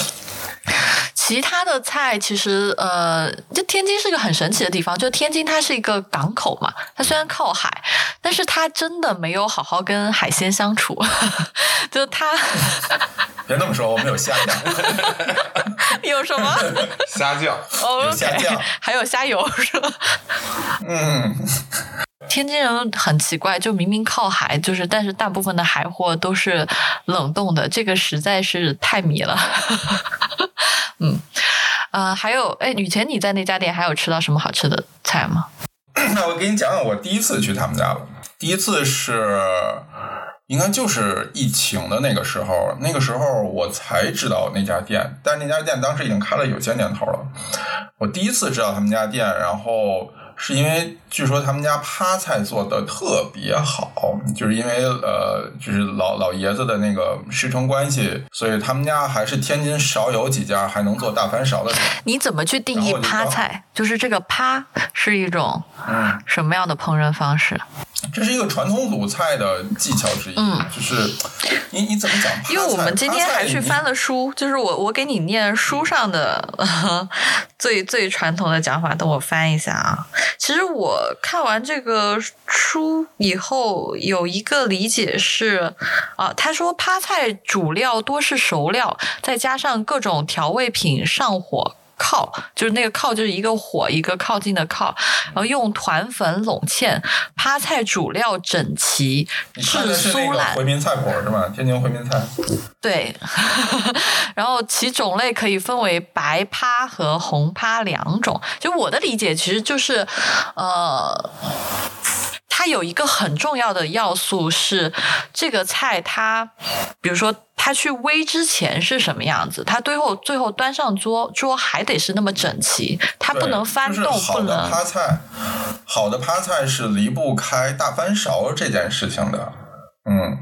Speaker 1: 其他的菜其实呃，就天津是个很神奇的地方，就天津它是一个港口嘛，它虽然靠海，但是它真的没有好好跟海鲜相处，就它
Speaker 2: 别那么说，我们有虾酱，
Speaker 1: 有什么？
Speaker 3: 虾酱，
Speaker 1: 哦
Speaker 2: 有虾
Speaker 1: OK，
Speaker 2: 酱
Speaker 1: 还有虾油 是吧？
Speaker 2: 嗯，
Speaker 1: 天津人很奇怪，就明明靠海，就是但是大部分的海货都是冷冻的，这个实在是太迷了。嗯，呃，还有，哎，雨前你在那家店还有吃到什么好吃的菜吗？
Speaker 2: 那 我给你讲讲我第一次去他们家吧。第一次是应该就是疫情的那个时候，那个时候我才知道那家店，但是那家店当时已经开了有些年头了。我第一次知道他们家店，然后是因为据说他们家趴菜做的特别好，就是因为呃，就是老老爷子的那个师承关系，所以他们家还是天津少有几家还能做大翻勺的店。
Speaker 1: 你怎么去定义趴菜？就是这个趴是一种
Speaker 2: 嗯，
Speaker 1: 什么样的烹饪方式？
Speaker 2: 这是一个传统鲁菜的技巧之一，
Speaker 1: 嗯
Speaker 2: 就是你你怎么讲？
Speaker 1: 因为我们今天还去翻
Speaker 2: 了，
Speaker 1: 书，就是我我给你念书上的、呃、最最传统的讲法，等我翻一下啊。其实我看完这个书以后，有一个理解是啊，他说趴菜主料多是熟料，再加上各种调味品上火。靠，就是那个靠，就是一个火一个靠近的靠，然后用团粉拢芡，趴菜主料整齐，
Speaker 2: 是那个
Speaker 1: 酥烂
Speaker 2: 回，民菜谱是吧？天津回民菜，
Speaker 1: 对，然后其种类可以分为白趴和红趴两种。就我的理解，其实就是，呃，它有一个很重要的要素是，这个菜它，比如说它去煨之前是什么样子，它最后最后端上桌桌还得是那么整齐，它不能翻
Speaker 2: 就是
Speaker 1: 动，不
Speaker 2: 好的
Speaker 1: 能
Speaker 2: 趴菜，好的趴菜是离不开大翻勺这件事情的，嗯。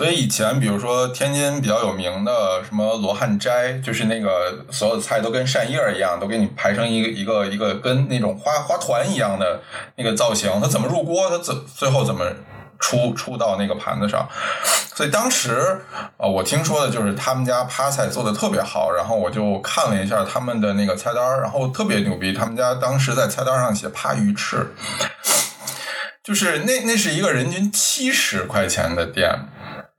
Speaker 2: 所以以前，比如说天津比较有名的什么罗汉斋，就是那个所有的菜都跟扇叶儿一样，都给你排成一个一个一个跟那种花花团一样的那个造型。它怎么入锅，它怎最后怎么出出到那个盘子上。所以当时、呃我听说的就是他们家趴菜做的特别好，然后我就看了一下他们的那个菜单，然后特别牛逼。他们家当时在菜单上写趴鱼翅，就是那那是一个人均七十块钱的店，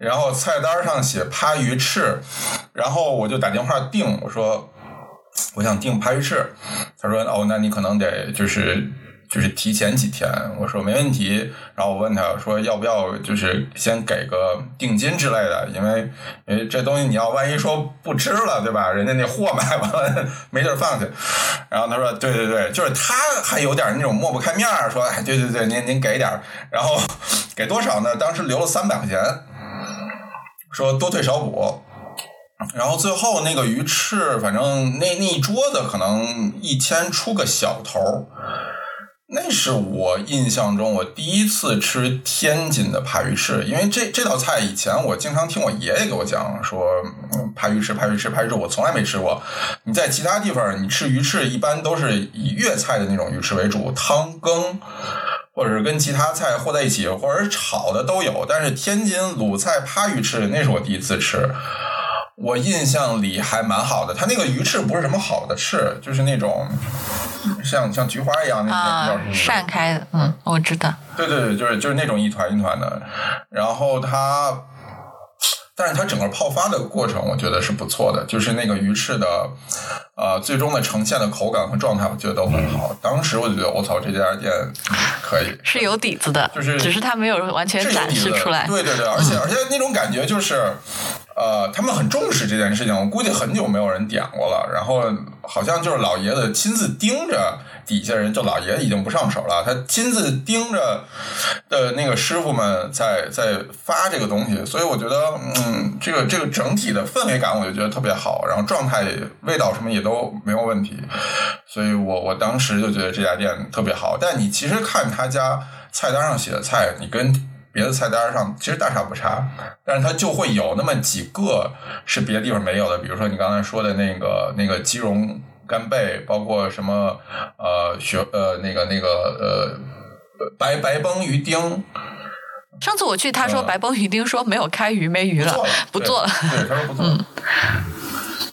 Speaker 2: 然后菜单上写趴鱼翅，然后我就打电话订，我说我想订趴鱼翅，他说哦，那你可能得就是就是提前几天，我说没问题。然后我问他说要不要就是先给个定金之类的，因为因为这东西你要万一说不吃了，对吧？人家那货买完了没地儿放去。然后他说对对对，就是他还有点那种抹不开面儿，说哎对对对，您您给点儿。然后给多少呢？当时留了三百块钱，说多退少补。然后最后那个鱼翅，反正那那一桌子可能一千出个小头儿。那是我印象中我第一次吃天津的扒鱼翅，因为这这道菜以前我经常听我爷爷给我讲说，嗯扒鱼翅扒鱼翅扒鱼翅，我从来没吃过。你在其他地方你吃鱼翅，一般都是以粤菜的那种鱼翅为主，汤羹。或者是跟其他菜和在一起，或者是炒的都有。但是天津鲁菜扒鱼翅，那是我第一次吃，我印象里还蛮好的。它那个鱼翅不是什么好的翅，就是那种像像菊花一样那种叫什
Speaker 1: 啊，
Speaker 2: 么？
Speaker 1: 散开的，嗯，我知道。
Speaker 2: 对对对，就是就是那种一团一团的。然后它，但是它整个泡发的过程，我觉得是不错的。就是那个鱼翅的，呃，最终的呈现的口感和状态，我觉得都很好。当时我就觉得，我操，这家店可以。
Speaker 1: 是有底子的，
Speaker 2: 就是
Speaker 1: 只是它没有完全展
Speaker 2: 是有底子
Speaker 1: 示出来。
Speaker 2: 对对对，而且 而且那种感觉就是，呃，他们很重视这件事情。我估计很久没有人点过了，然后好像就是老爷子亲自盯着底下人，就老爷子已经不上手了，他亲自盯着的那个师傅们在在发这个东西，所以我觉得，嗯，这个这个整体的氛围感，我就觉得特别好，然后状态、味道什么也都没有问题，所以我我当时就觉得这家店特别好。但你其实看他家菜单上写的菜，你跟别的菜单上其实大差不差，但是它就会有那么几个是别的地方没有的，比如说你刚才说的那个那个鸡茸干贝，包括什么呃雪呃那个那个呃白白崩鱼丁，
Speaker 1: 上次我去，他说
Speaker 2: 嗯
Speaker 1: 白崩鱼丁说没有开鱼，没鱼了，不
Speaker 2: 对
Speaker 1: 做了。嗯
Speaker 2: 对，他说不做了。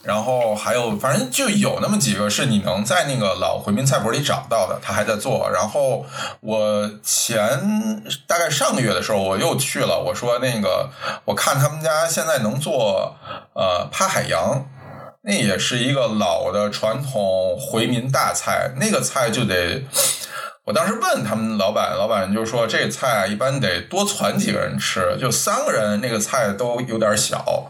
Speaker 2: 然后还有，反正就有那么几个是你能在那个老回民菜谱里找到的，他还在做。然后我前大概上个月的时候，我又去了，我说那个我看他们家现在能做呃趴海洋。那也是一个老的传统回民大菜，那个菜就得，我当时问他们老板，老板就说这菜一般得多攒几个人吃，就三个人那个菜都有点小，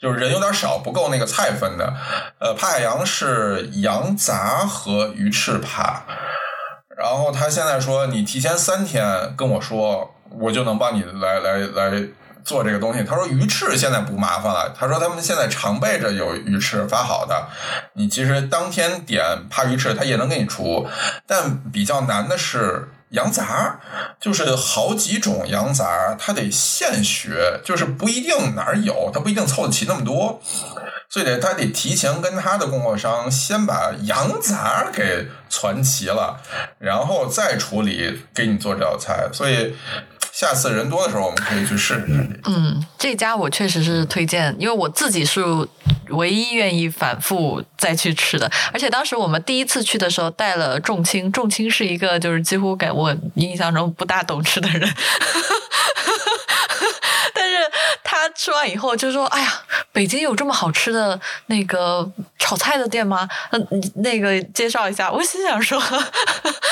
Speaker 2: 就是人有点少，不够那个菜分的。呃，扒海洋是羊杂和鱼翅扒，然后他现在说你提前三天跟我说，我就能帮你来来来做这个东西。他说鱼翅现在不麻烦了，他说他们现在常备着有鱼翅发好的，你其实当天点扒鱼翅他也能给你出，但比较难的是。羊杂就是好几种羊杂，他得现学，就是不一定哪儿有，他不一定凑得齐那么多，所以得他得提前跟他的供货商先把羊杂给攒齐了，然后再处理给你做这道菜。所以下次人多的时候，我们可以去试试。
Speaker 1: 嗯，这家我确实是推荐，因为我自己是唯一愿意反复再去吃的。而且当时我们第一次去的时候带了重青，重青是一个就是几乎给我印象中不大懂吃的人。吃完以后就说：“哎呀，北京有这么好吃的那个炒菜的店吗？嗯，那个介绍一下。”我心想说：“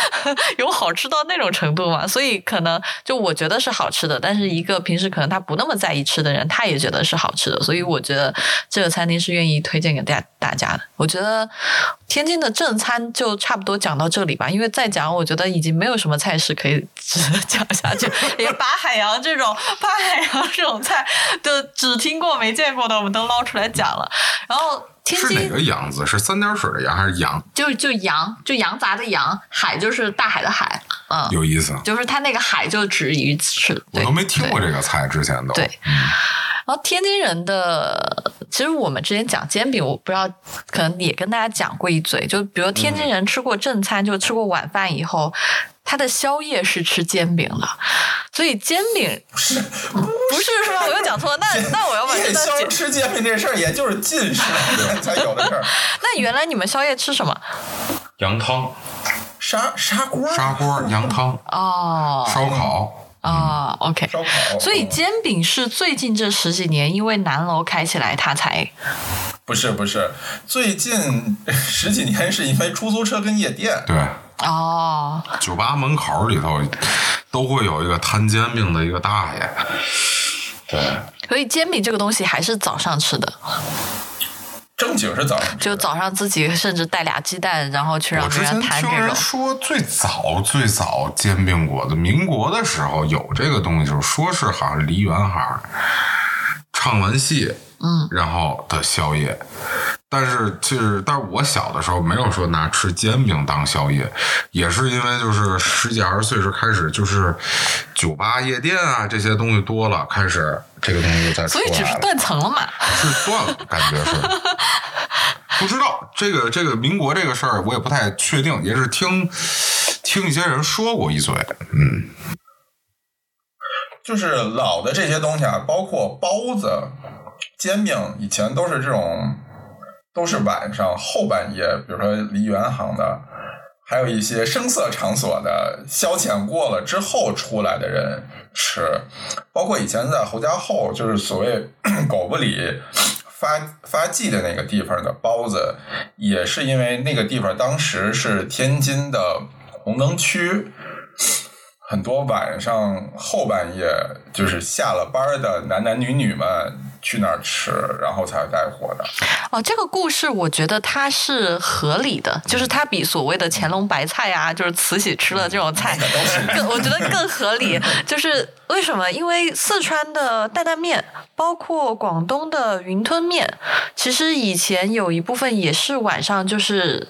Speaker 1: 有好吃到那种程度吗？”所以可能就我觉得是好吃的，但是一个平时可能他不那么在意吃的人，他也觉得是好吃的。所以我觉得这个餐厅是愿意推荐给大家大家的。我觉得天津的正餐就差不多讲到这里吧，因为再讲我觉得已经没有什么菜式可以值得讲下去，连扒海洋这种扒海洋这种菜，就只听过没见过的，我们都捞出来讲了。然后天
Speaker 3: 是哪个羊字？是三点水的羊还是羊？
Speaker 1: 就就羊就羊杂的羊，海就是大海的海，嗯，
Speaker 3: 有意思，
Speaker 1: 就是它那个海就指鱼翅，
Speaker 3: 我都没听过这个菜，之前都。
Speaker 1: 对然后天津人的，其实我们之前讲煎饼，我不知道，可能也跟大家讲过一嘴。就比如天津人吃过正餐，就吃过晚饭以后，他的宵夜是吃煎饼的，所以煎饼不是是吧？我又讲错了，那那我要把这
Speaker 2: 夜。宵吃煎饼这事儿，也就是近十年才有的事儿。
Speaker 1: 那原来你们宵夜吃什么？
Speaker 4: 羊汤，
Speaker 2: 砂砂锅、
Speaker 3: 砂锅、羊汤、
Speaker 1: 哦
Speaker 3: 烧烤，
Speaker 1: 哦，OK。所以煎饼是最近这十几年，因为南楼开起来，它才
Speaker 2: 不是不是，最近十几年是因为出租车跟夜店。
Speaker 3: 对，
Speaker 1: 哦，
Speaker 3: 酒吧门口里头都会有一个摊煎饼的一个大爷。对，
Speaker 1: 所以煎饼这个东西还是早上吃的，
Speaker 2: 正经是早上，
Speaker 1: 就早上自己甚至带俩鸡蛋，然后去让别人摊这种。
Speaker 3: 说，最早最早煎饼果子，民国的时候有这个东西，就是说是好像梨园行唱完戏，
Speaker 1: 嗯，
Speaker 3: 然后的宵夜。但是其实，但是我小的时候没有说拿吃煎饼当宵夜，也是因为就是十几二十岁时开始，就是酒吧、夜店啊这些东西多了，开始这个东西就在出
Speaker 1: 所以只是。断层了嘛。
Speaker 3: 是断了，感觉是。不知道这个这个民国这个事儿，我也不太确定，也是听听一些人说过一嘴。嗯，
Speaker 2: 就是老的这些东西啊，包括包子、煎饼，以前都是这种，都是晚上后半夜，比如说梨园行的，还有一些声色场所的消遣过了之后出来的人吃，包括以前在侯家后，就是所谓 狗不理。发发迹的那个地方的包子，也是因为那个地方当时是天津的红灯区，很多晚上后半夜就是下了班的男男女女们去那儿吃，然后才带火的。
Speaker 1: 哦，这个故事我觉得它是合理的，就是它比所谓的乾隆白菜啊，就是慈禧吃了这种菜，更我觉得更合理。就是为什么？因为四川的担担面，包括广东的云吞面，其实以前有一部分也是晚上就是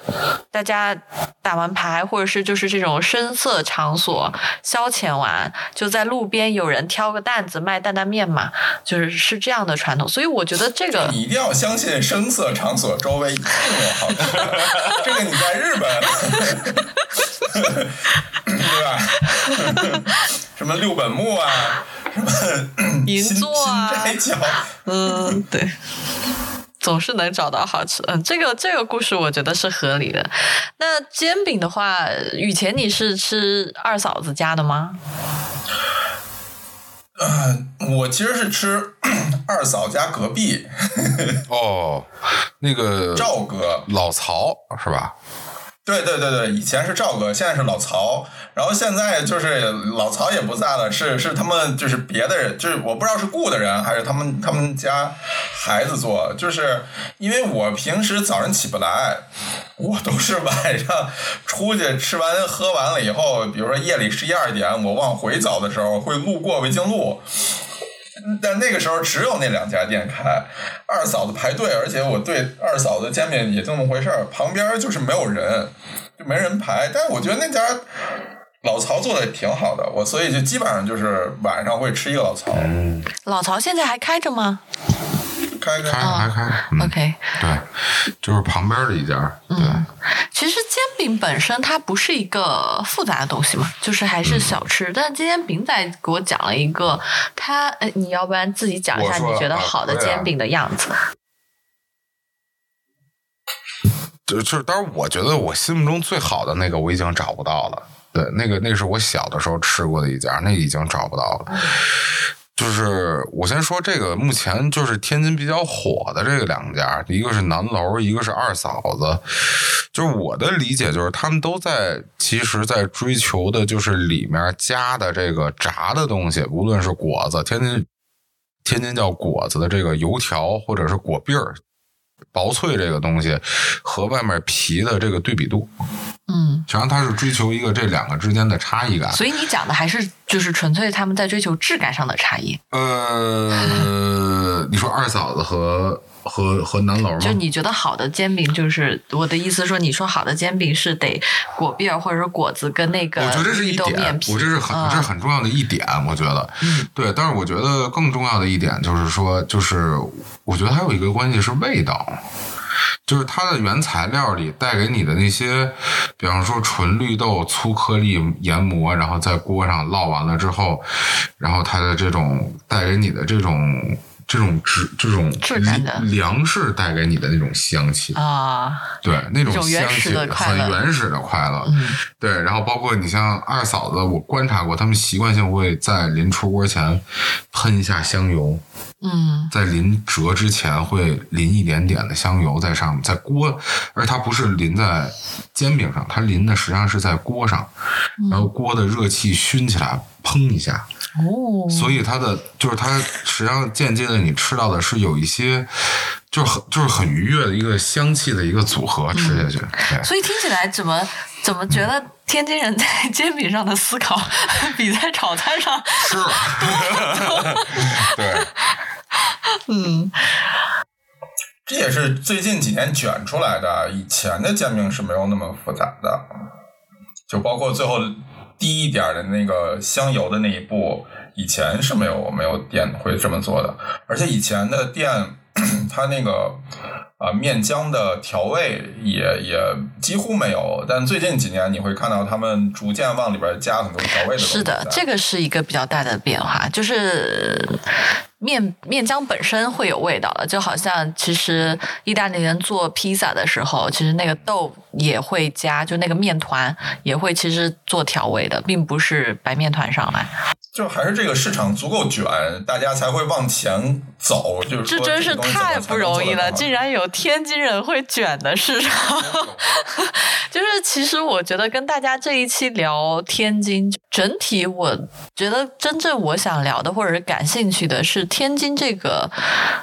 Speaker 1: 大家打完牌，或者是就是这种声色场所消遣完，就在路边有人挑个担子卖担担面嘛，就是是这样的传统。所以我觉得这个
Speaker 2: 你一定要相信声色场所周围一定有好吃的，这个你在日本，对吧？什么六本木啊，什么
Speaker 1: 银座啊
Speaker 2: 新斋桥，
Speaker 1: 嗯，对，总是能找到好吃的。嗯，这个这个故事我觉得是合理的。那煎饼的话，以前你是吃二嫂子家的吗？
Speaker 2: 我其实是吃 二嫂家隔壁
Speaker 3: 哦，那个
Speaker 2: 赵哥，
Speaker 3: 老曹是吧？
Speaker 2: 对对对对，以前是赵哥，现在是老曹，然后现在就是老曹也不在了，是是他们就是别的人，就是我不知道是雇的人还是他们他们家孩子做，就是因为我平时早上起不来，我都是 晚上出去吃完喝完了以后，比如说夜里十一二点，我往回走的时候会路过维京路。但那个时候只有那两家店开，二嫂子排队，而且我对二嫂子煎饼也这么回事儿，旁边就是没有人，就没人排。但是我觉得那家老曹做的也挺好的，我所以就基本上就是晚上会吃一个老曹，
Speaker 1: 老曹现在还开着吗
Speaker 2: 开开
Speaker 3: 开开，嗯
Speaker 1: ？OK，
Speaker 3: 对，就是旁边的一家，对，
Speaker 1: 其实煎饼本身它不是一个复杂的东西嘛，就是还是小吃。但今天饼仔给我讲了一个，他呃，你要不然自己讲一下你觉得
Speaker 3: 啊
Speaker 1: 好的煎饼的样子？
Speaker 3: 就就是，当然，我觉得我心目中最好的那个我已经找不到了。对，那个那个是我小的时候吃过的一家，那已经找不到了。就是我先说这个，目前就是天津比较火的这个两家，一个是南楼，一个是二嫂子。就是我的理解，就是他们都在其实，在追求的就是里面加的这个炸的东西，无论是果子，天津天津叫果子的这个油条或者是果篦儿，薄脆这个东西和外面皮的这个对比度，
Speaker 1: 嗯，
Speaker 3: 实际上它是追求一个这两个之间的差异感。
Speaker 1: 所以你讲的还是就是纯粹他们在追求质感上的差异。
Speaker 3: 呃，你说二嫂子和和和南楼吗？
Speaker 1: 就你觉得好的煎饼，就是我的意思说，你说好的煎饼是得果篦儿或者说果子跟那个
Speaker 3: 我觉得这是一点我这是很、
Speaker 1: 嗯
Speaker 3: 这是很重要的一点，我觉得，对。但是我觉得更重要的一点就是说，就是我觉得还有一个关系是味道。就是它的原材料里带给你的那些，比方说纯绿豆、粗颗粒研磨，然后在锅上烙完了之后，然后它的这种带给你的这种这种质这种
Speaker 1: 质感的。
Speaker 3: 粮食带给你的那种香气，
Speaker 1: 啊，
Speaker 3: 对那种
Speaker 1: 原
Speaker 3: 香气
Speaker 1: 始的快乐。
Speaker 3: 很原始的快乐。
Speaker 1: 嗯。
Speaker 3: 对，然后包括你像二嫂子，我观察过，他们习惯性会在临出锅前喷一下香油，
Speaker 1: 嗯。
Speaker 3: 在临折之前会淋一点点的香油在上面，在锅，而它不是淋在煎饼上，它淋的实际上是在锅上，然后锅的热气熏起来，砰一下，
Speaker 1: 哦，
Speaker 3: 所以它的就是它实际上间接的你吃到的是有一些。就是很就是很愉悦的一个香气的一个组合，吃下去，对，
Speaker 1: 所以听起来怎么怎么觉得天津人在 煎饼上的思考比在炒菜上，
Speaker 3: 是，对，
Speaker 1: 嗯
Speaker 2: 这也是最近几年卷出来的，以前的煎饼是没有那么复杂的，就包括最后低一点的那个香油的那一步，以前是没有没有店会这么做的，而且以前的店 它那个啊、面浆的调味也也几乎没有，但最近几年你会看到他们逐渐往里边加很多调味的东西
Speaker 1: 是的，这个是一个比较大的变化，就是面面浆本身会有味道了，就好像其实意大利人做披萨的时候，其实那个豆也会加，就那个面团也会其实做调味的，并不是白面团上来。
Speaker 2: 就还是这个市场足够卷，大家才会往前走。就是
Speaker 1: 这真是太不容易了，竟然有天津人会卷的市场。就是其实我觉得跟大家这一期聊天津，整体我觉得真正我想聊的或者是感兴趣的是天津这个，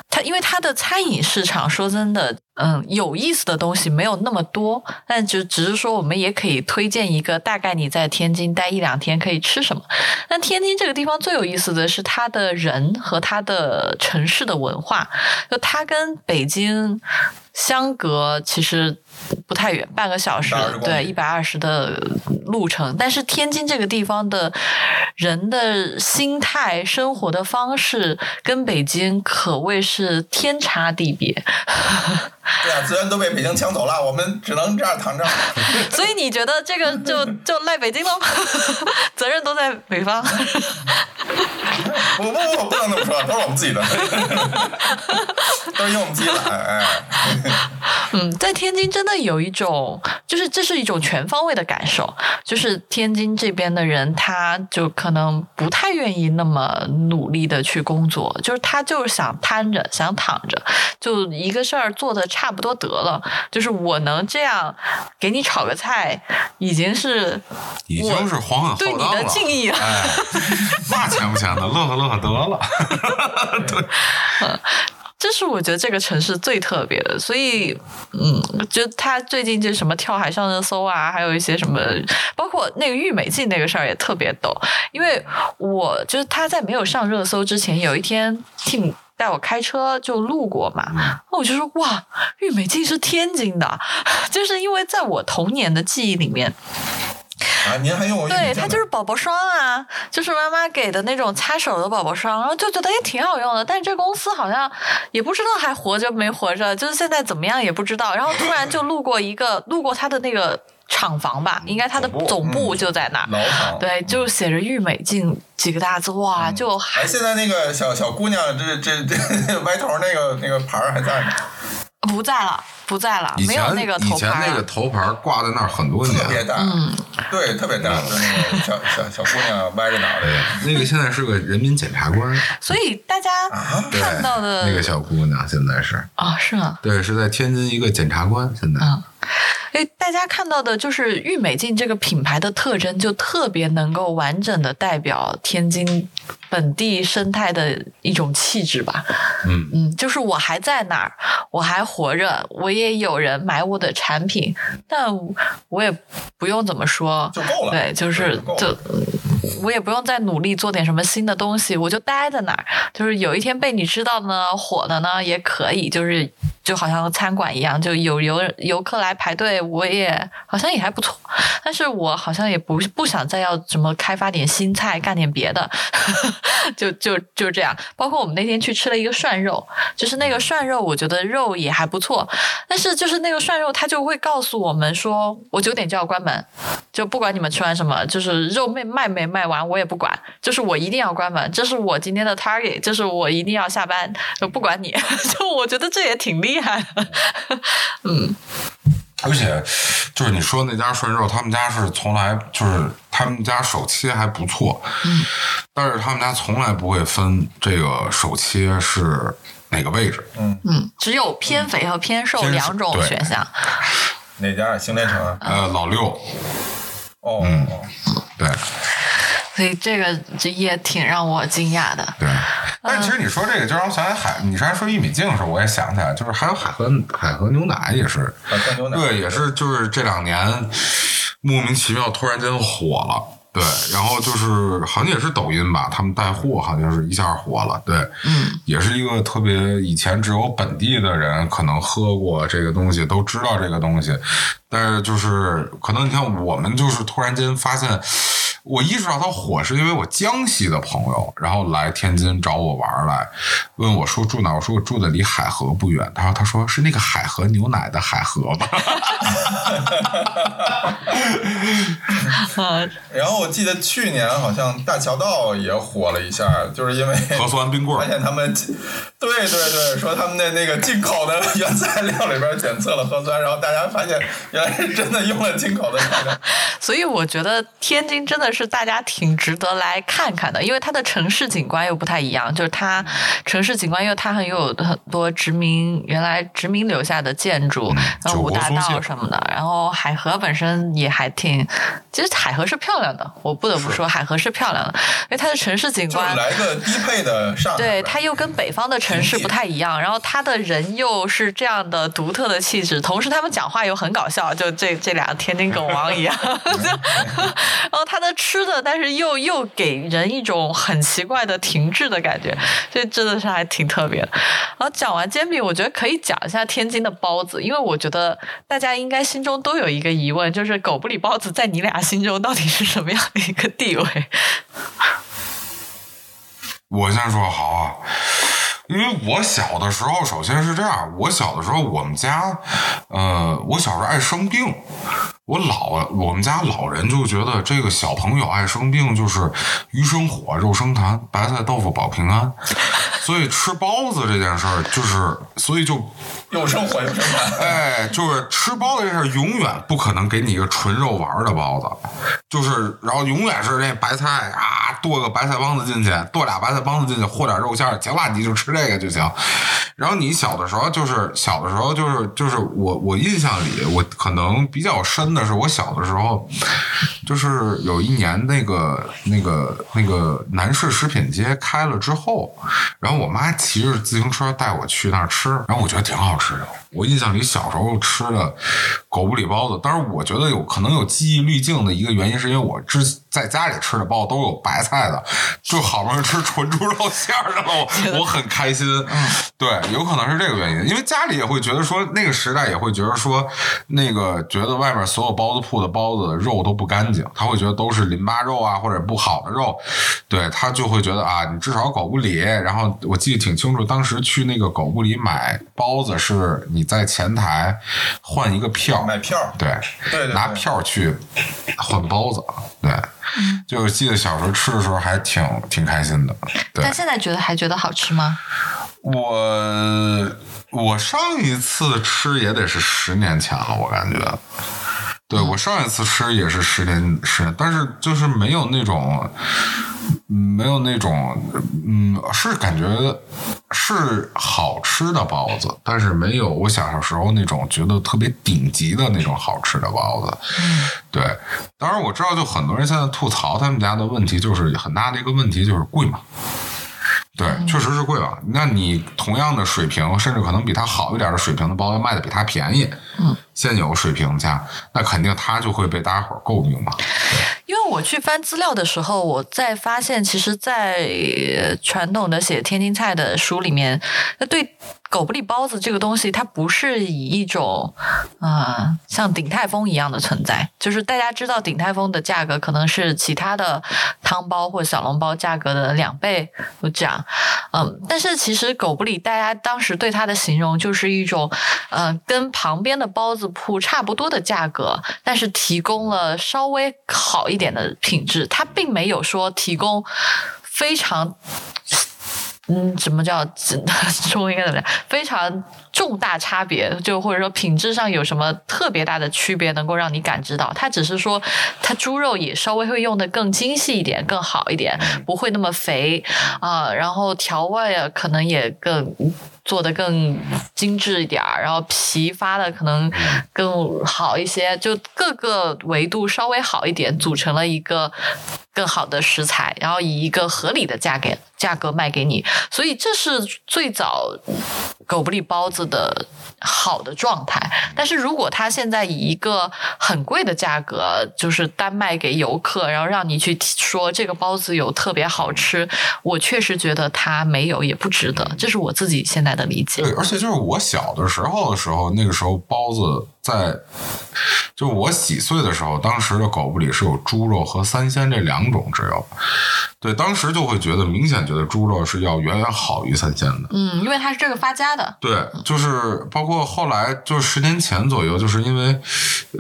Speaker 1: 它因为它的餐饮市场，说真的。嗯，有意思的东西没有那么多，但就只是说我们也可以推荐一个，大概你在天津待一两天可以吃什么。那天津这个地方最有意思的是它的人和它的城市的文化，就它跟北京相隔其实不太远，半个小时
Speaker 2: 120公里，
Speaker 1: 对，一百二十的路程。但是天津这个地方的人的心态、生活的方式跟北京可谓是天差地别。
Speaker 2: 对啊，资源都被北京抢走了，我们只能这样躺着。
Speaker 1: 所以你觉得这个就就赖北京吗？责任都在北方。
Speaker 2: 不不不，不能这么说，都是我们自己的，都是因为我们自己的。哎，
Speaker 1: 嗯，在天津真的有一种，就是这是一种全方位的感受，就是天津这边的人，他就可能不太愿意那么努力的去工作，就是他就是想瘫着，想躺着，就一个事儿做的差不多得了，就是我能这样给你炒个菜，已经是
Speaker 3: 已经是皇恩
Speaker 1: 对你的
Speaker 3: 浩荡了。
Speaker 1: 敬意了。
Speaker 3: 哎，那钱不钱的，乐呵乐呵得了。
Speaker 1: 对，嗯这是我觉得这个城市最特别的，所以，嗯，就他最近就什么跳海上热搜啊，还有一些什么，包括那个郁美净那个事儿也特别逗，因为我就是他在没有上热搜之前，有一天 Tim 带我开车就路过嘛，那我就说哇，郁美净是天津的，就是因为在我童年的记忆里面，
Speaker 2: 啊，您还用过
Speaker 1: 对，它就是宝宝霜啊，就是妈妈给的那种擦手的宝宝霜，然后就觉得也挺好用的。但是这公司好像也不知道还活着没活着，就是现在怎么样也不知道。然后突然就路过一个，路过它的那个厂房吧，应该它的
Speaker 2: 总部
Speaker 1: 就在那儿。对，就写着“郁美净”几个大字，哇，就还
Speaker 2: 哎，现在那个小小姑娘，这这这 歪头那个那个牌儿还在呢，
Speaker 1: 不在了，不在了，
Speaker 3: 以前
Speaker 1: 没有那个
Speaker 3: 以前
Speaker 1: 头牌了。
Speaker 3: 那个头牌挂在那儿很多年，
Speaker 2: 特别大，
Speaker 1: 嗯，
Speaker 2: 对，特别大，就那个小小小姑娘歪着脑袋，
Speaker 3: 那个现在是个人民检察官，
Speaker 1: 所以大家看到的
Speaker 3: 那个小姑娘现在是
Speaker 1: 啊、是吗？
Speaker 3: 对，是在天津一个检察官，现在
Speaker 1: 嗯，因为大家看到的就是郁美净这个品牌的特征，就特别能够完整的代表天津本地生态的一种气质吧。
Speaker 3: 嗯
Speaker 1: 嗯，就是我还在那儿，我还活着，我也有人买我的产品，但我也不用怎么说，
Speaker 2: 就够了。
Speaker 1: 对，就是
Speaker 2: 够了
Speaker 1: 就我也不用再努力做点什么新的东西，我就待在那儿。就是有一天被你知道呢，火的呢也可以，就是就好像餐馆一样，就有游游客来排队，我也好像也还不错。但是我好像也不不想再要什么开发点新菜，干点别的，就就就这样。包括我们那天去吃了一个涮肉，就是那个涮肉，我觉得肉也还不错，但是就是那个涮肉，它就会告诉我们说，我九点就要关门，就不管你们吃完什么，就是肉没卖没卖完我也不管，就是我一定要关门，这是我今天的 target，就是我一定要下班，就不管你，就我觉得这也挺厉害的，嗯。
Speaker 3: 而且，就是你说那家涮肉，他们家是从来就是他们家手切还不错，
Speaker 1: 嗯，
Speaker 3: 但是他们家从来不会分这个手切是哪个位置，
Speaker 2: 嗯
Speaker 1: 嗯，只有偏肥和偏瘦两种选项。
Speaker 2: 哪家？新联城啊？
Speaker 3: 呃，老六，
Speaker 2: 哦，
Speaker 3: 嗯
Speaker 2: 哦
Speaker 3: 对
Speaker 1: 所以这个这也挺让我惊讶的。
Speaker 3: 对。但其实你说这个，就让我想起海，你刚才说玉米净的时候，我也想起来，就是还有海河海河牛奶也是，
Speaker 2: 海河牛奶
Speaker 3: 对，也是就是这两年莫名其妙突然间火了。对，然后就是好像也是抖音吧，他们带货好像是一下火了。对，
Speaker 1: 嗯，
Speaker 3: 也是一个特别以前只有本地的人可能喝过这个东西，都知道这个东西，但是就是可能你看我们就是突然间发现，我意识到它火是因为我江西的朋友，然后来天津找我玩儿来，问我说住哪儿，我说我住的离海河不远，他说他说是那个海河牛奶的海河吧，
Speaker 1: 嗯，
Speaker 2: 然后我记得去年好像大桥道也火了一下，就是因为
Speaker 3: 核酸冰棍
Speaker 2: 发。现他们对对对，说他们的那个进口的原材料里边检测了核酸，然后大家发现原来是真的用了进口的材料。
Speaker 1: 所以我觉得天津真的是大家挺值得来看看的，因为它的城市景观又不太一样，就是它城市景观，因为它很有很多殖民原来殖民留下的建筑，然后五大道什么的，然后海河本身也还挺，其实海河是漂亮的，我不得不说海河是漂亮的，因为它的城市景
Speaker 2: 就是
Speaker 1: 观。
Speaker 2: 来个低配的上海
Speaker 1: 对，它又跟北方的城市不太一样，然后它的人又是这样的独特的气质，同时他们讲话又很搞笑，就这这俩天津狗王一样 然后他的吃的，但是又又给人一种很奇怪的停滞的感觉，这真的是还挺特别的。然后讲完煎饼，我觉得可以讲一下天津的包子，因为我觉得大家应该心中都有一个疑问，就是狗不理包子在你俩心中到底是什么样的一个地位？
Speaker 3: 我先说好啊，因为我小的时候，首先是这样，我小的时候，我们家，呃，我小时候爱生病，我老我们家老人就觉得这个小朋友爱生病就是鱼生火，肉生痰，白菜豆腐保平安，所以吃包子这件事儿，就是所以就
Speaker 2: 又生火又生痰。
Speaker 3: 哎，就是吃包子这事儿，永远不可能给你一个纯肉丸的包子，就是然后永远是那白菜啊，剁个白菜帮子进去，剁俩白菜帮子进去，和点肉馅儿，行了，你就吃这个就行。然后你小的时候，就是小的时候，就是就是我我印象里，我可能比较深的是，我小的时候，就是有一年那个那个那个南市食品街开了之后，然后我妈骑着自行车带我去那儿吃，然后我觉得挺好吃的。我印象里小时候吃的狗不理包子，当然我觉得有可能有记忆滤镜的一个原因，是因为我之在家里吃的包子都有白菜的，就好不容易吃纯猪肉馅儿的了，我 我很开心。对，有可能是这个原因，因为家里也会觉得说那个时代也会觉得说那个觉得外面所有包子铺的包子肉都不干净，他会觉得都是淋巴肉啊或者不好的肉，对他就会觉得啊，你至少狗不理。然后我记得挺清楚，当时去那个狗不理买包子是你在前台换一个票，
Speaker 2: 买票。
Speaker 3: 对，
Speaker 2: 对对对。
Speaker 3: 拿票去换包子，对，就是记得小时候吃的时候还挺挺开心的，对。
Speaker 1: 但。现在觉得还觉得好吃吗？
Speaker 3: 我我上一次吃也得是十年前了，我感觉。对我上一次吃也是十年十年，但是就是没有那种，嗯没有那种，嗯，是感觉是好吃的包子，但是没有我小时候那种觉得特别顶级的那种好吃的包子。对，当然我知道，就很多人现在吐槽他们家的问题，就是很大的一个问题就是贵嘛。对，确实是贵了？那你同样的水平，甚至可能比它好一点的水平的包子卖的比它便宜，
Speaker 1: 嗯，
Speaker 3: 现有水平下，那肯定他就会被大家伙诟病嘛。
Speaker 1: 因为我去翻资料的时候，我在发现，其实，在传统的写天津菜的书里面，那对狗不理包子这个东西，它不是以一种啊、像鼎泰丰一样的存在，就是大家知道鼎泰丰的价格可能是其他的汤包或小笼包价格的两倍，就这样。嗯，但是其实狗不理大家当时对它的形容就是一种，呃，跟旁边的包子铺差不多的价格，但是提供了稍微好一点的品质，它并没有说提供非常。嗯，什么叫 中文应该怎么样？非常重大差别，就或者说品质上有什么特别大的区别，能够让你感知到？它只是说，它猪肉也稍微会用的更精细一点，更好一点，不会那么肥啊。然后调味啊，可能也更做的更精致一点儿，然后皮发的可能更好一些，就各个维度稍微好一点，组成了一个更好的食材，然后以一个合理的价格价格卖给你。所以这是最早狗不理包子的好的状态，但是如果他现在以一个很贵的价格，就是单卖给游客，然后让你去说这个包子有特别好吃，我确实觉得他没有，也不值得。这是我自己现在的理解。
Speaker 3: 对，而且就是我小的时候的时候，那个时候包子在，就我几岁的时候，当时的狗不理是有猪肉和三鲜这两种只有。对，当时就会觉得明显觉得猪肉是要远远好于三鲜的。
Speaker 1: 嗯，因为它是这个发家的。
Speaker 3: 对，就是包括后来，就是十年前左右，就是因为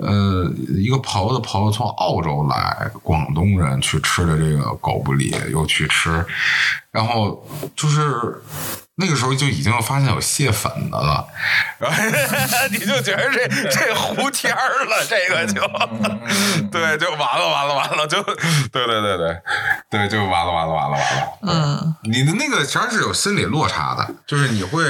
Speaker 3: 呃，一个朋友的朋友从澳洲来，广东人去吃的这个狗不理，又去吃，然后就是。那个时候就已经发现有蟹粉的了，然后 你就觉得这这胡天儿了，这个就 对，就完了，完了，完了，就对对对对对，就完了，完了，完了，完了。
Speaker 1: 嗯，
Speaker 3: 你的那个实际上是有心理落差的，就是你会。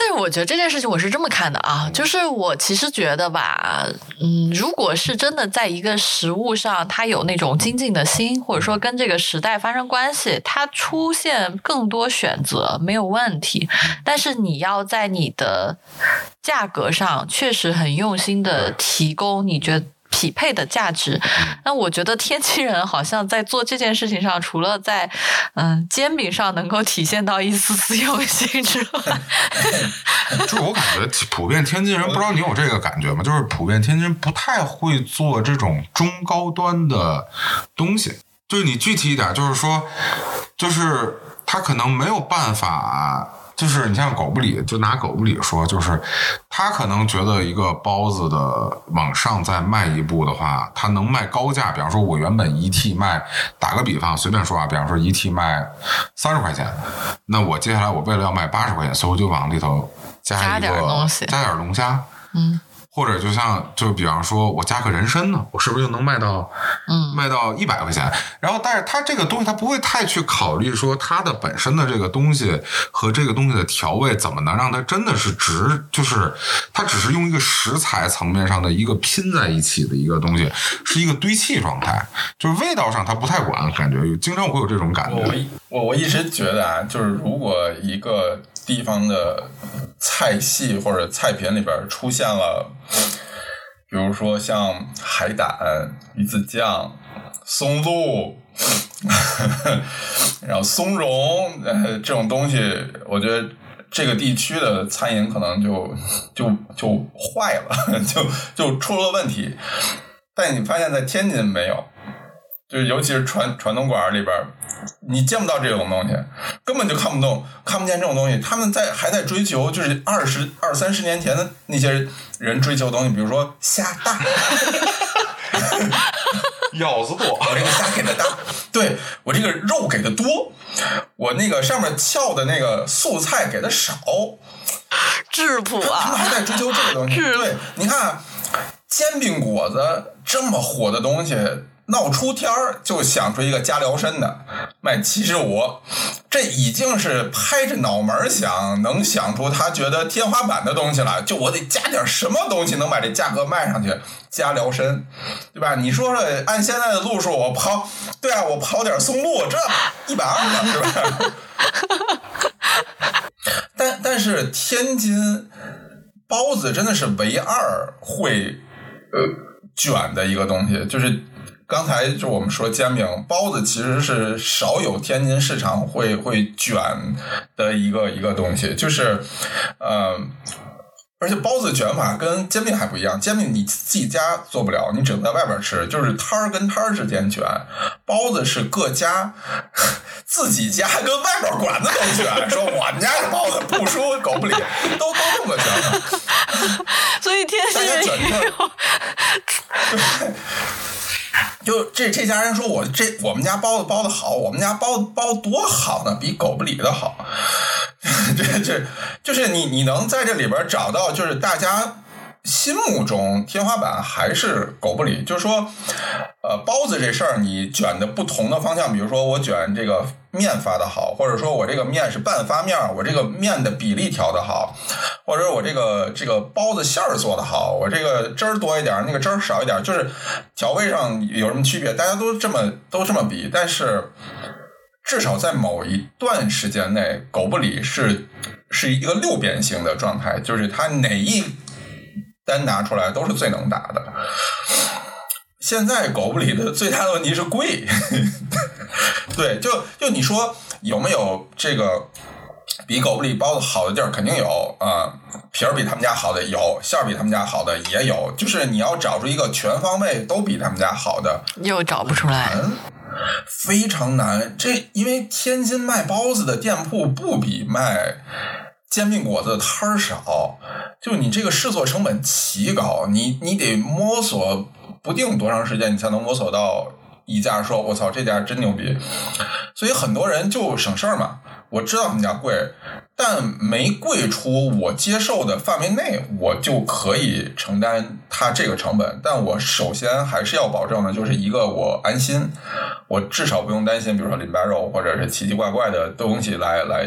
Speaker 1: 但是我觉得这件事情我是这么看的啊，就是我其实觉得吧，嗯，如果是真的在一个食物上，它有那种精进的心，或者说跟这个时代发生关系，它出现更多选择没有问题。但是你要在你的价格上确实很用心的提供，你觉得？匹配的价值，那我觉得天津人好像在做这件事情上，除了在嗯煎饼上能够体现到一丝丝用心之外，
Speaker 3: 就是我感觉普遍天津人不知道你有这个感觉吗？就是普遍天津人不太会做这种中高端的东西。就是你具体一点，就是说，就是他可能没有办法。就是你像狗不理，就拿狗不理说，就是他可能觉得一个包子的往上再迈一步的话，他能卖高价。比方说，我原本一屉卖，打个比方，随便说啊，比方说一屉卖三十块钱，那我接下来我为了要卖八十块钱，所以我就往里头加一个加点龙虾，
Speaker 1: 嗯。
Speaker 3: 或者就像就比方说，我加个人参呢，我是不是就能卖到，
Speaker 1: 嗯，
Speaker 3: 卖到一百块钱？然后，但是它这个东西，它不会太去考虑说它的本身的这个东西和这个东西的调味怎么能让它真的是值，就是它只是用一个食材层面上的一个拼在一起的一个东西，是一个堆砌状态，就是味道上它不太管，感觉经常会有这种感觉。
Speaker 2: 我我我一直觉得啊，就是如果一个。地方的菜系或者菜品里边出现了，比如说像海胆、鱼子酱、松露，然后松茸呃这种东西，我觉得这个地区的餐饮可能就就就坏了，就就出了问题。但你发现，在天津没有。就是尤其是传传统馆里边，你见不到这种东西，根本就看不懂、看不见这种东西。他们在还在追求，就是二十二三十年前的那些人追求的东西，比如说虾大，
Speaker 3: 咬子多，
Speaker 2: 我这个虾给的大，对我这个肉给的多，我那个上面翘的那个素菜给的少，
Speaker 1: 质朴啊！
Speaker 2: 他们还在追求这个东西。对，你看煎饼果子这么火的东西。闹出天儿就想出一个加辽参的卖七十五，这已经是拍着脑门想能想出他觉得天花板的东西了。就我得加点什么东西能把这价格卖上去？加辽参，对吧？你说说，按现在的路数，我抛，对啊，我抛点松露，这一百二了，是吧？但但是天津包子真的是唯二会呃卷的一个东西，就是。刚才就我们说煎饼包子，其实是少有天津市场会会卷的一个一个东西。就是，呃，而且包子卷法跟煎饼还不一样，煎饼你自己家做不了，你只能在外边吃，就是摊儿跟摊儿之间卷。包子是各家自己家跟外边馆子都卷，说我们家的包子不输狗不理，都都这么卷的。
Speaker 1: 所以天津人
Speaker 2: 卷一个对，就这这家人说我这我们家包子包的好，我们家包子包多好呢，比狗不理的好。这这就是你你能在这里边找到，就是大家心目中天花板还是狗不理，就是说，呃，包子这事儿你卷的不同的方向，比如说我卷这个面发的好，或者说我这个面是半发面儿，我这个面的比例调的好，或者我这个这个包子馅儿做的好，我这个汁儿多一点，那个汁儿少一点，就是调味上有什么区别？大家都这么都这么比，但是至少在某一段时间内，狗不理是是一个六边形的状态，就是它哪一单拿出来都是最能打的。现在狗不理的最大的问题是贵，对，就就你说有没有这个比狗不理包子好的地儿？肯定有啊、皮儿比他们家好的有，馅儿比他们家好的也有，就是你要找出一个全方位都比他们家好的，
Speaker 1: 又找不出来。
Speaker 2: 难，非常难。这因为天津卖包子的店铺不比卖煎饼果子摊儿少，就你这个试错成本奇高，你你得摸索不定多长时间，你才能摸索到一家说，我操，这家真牛逼。所以很多人就省事儿嘛，我知道他们家贵，但没贵出我接受的范围内，我就可以承担它这个成本。但我首先还是要保证的，就是一个我安心，我至少不用担心，比如说淋巴肉或者是奇奇怪怪的东西来来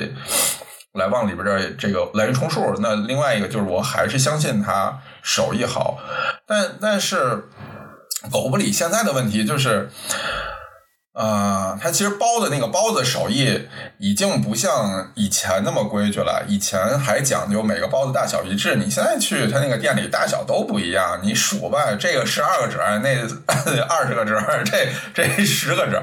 Speaker 2: 来往里边这这个来源重数。那另外一个就是我还是相信他手艺好，但但是狗不理现在的问题就是。啊、它其实包的那个包子手艺已经不像以前那么规矩了。以前还讲究每个包子大小一致，你现在去他那个店里大小都不一样，你数吧，这个十二个褶，那二十个褶，这这十个褶，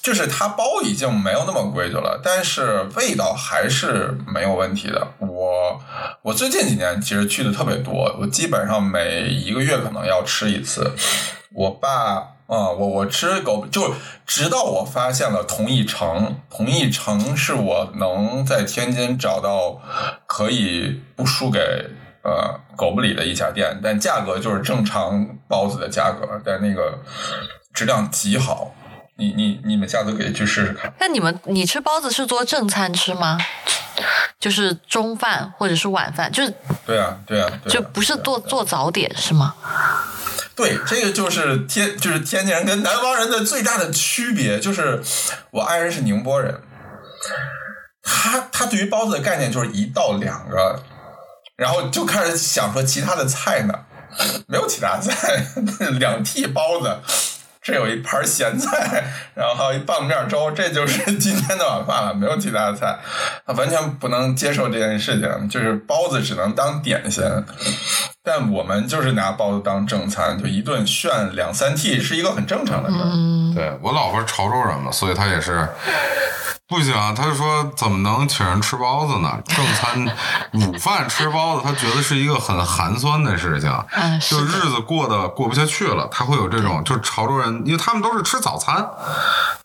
Speaker 2: 就是它包已经没有那么规矩了，但是味道还是没有问题的。我我最近几年其实去的特别多，我基本上每一个月可能要吃一次。我爸啊、我我吃狗就直到我发现了同一城，同一城是我能在天津找到可以不输给呃狗不理的一家店，但价格就是正常包子的价格，但那个质量极好。你你你们下次可以去试试看。
Speaker 1: 那你们你吃包子是做正餐吃吗？就是中饭或者是晚饭，就是
Speaker 2: 对啊，对啊，对啊
Speaker 1: 就不是做做早点是吗？
Speaker 2: 对，这个就是天，就是天津人跟南方人的最大的区别，就是我爱人是宁波人，他他对于包子的概念就是一到两个，然后就开始想说其他的菜呢，没有其他菜，两屉包子。这有一盘咸菜，然后还有一棒面粥，这就是今天的晚饭了，没有其他的菜。他完全不能接受这件事情，就是包子只能当点心，但我们就是拿包子当正餐，就一顿炫两三屉是一个很正常的事儿。
Speaker 1: 嗯，
Speaker 3: 对我老婆是潮州人嘛，所以她也是不行，他就说怎么能请人吃包子呢？正餐午饭吃包子，他觉得是一个很寒酸的事情，
Speaker 1: 嗯，
Speaker 3: 就日子过得过不下去了，他会有这种，就是潮州人，因为他们都是吃早餐，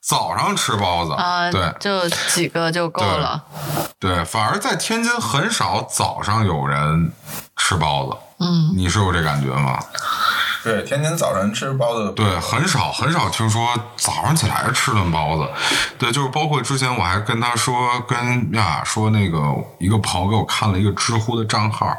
Speaker 3: 早上吃包子，
Speaker 1: 啊，
Speaker 3: 对
Speaker 1: 就几个就够了。
Speaker 3: 对，反而在天津很少早上有人吃包子，
Speaker 1: 嗯，
Speaker 3: 你是有这感觉吗？
Speaker 2: 对，天津早晨吃包子，
Speaker 3: 对，很少很少听说早上起来吃顿包子。对，就是包括之前我还跟他说，跟呀说那个一个朋友给我看了一个知乎的账号，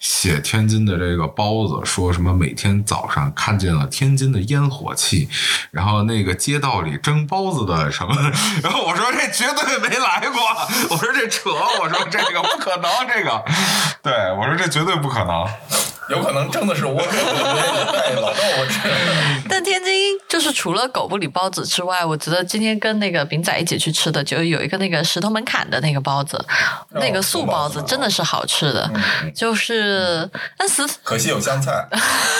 Speaker 3: 写天津的这个包子，说什么每天早上看见了天津的烟火气，然后那个街道里蒸包子的什么，然后我说这绝对没来过，我说这扯，我说这个不可能，这个，对我说这绝对不可能。
Speaker 2: 有可能蒸的是我老豆腐吃。
Speaker 1: 但天津津就是除了狗不理包子之外，我觉得今天跟那个饼仔一起去吃的，就有一个那个石头门槛的那个包子，那个素包子真的是好吃的，
Speaker 2: 嗯
Speaker 1: 就是但是
Speaker 2: 可惜有香菜，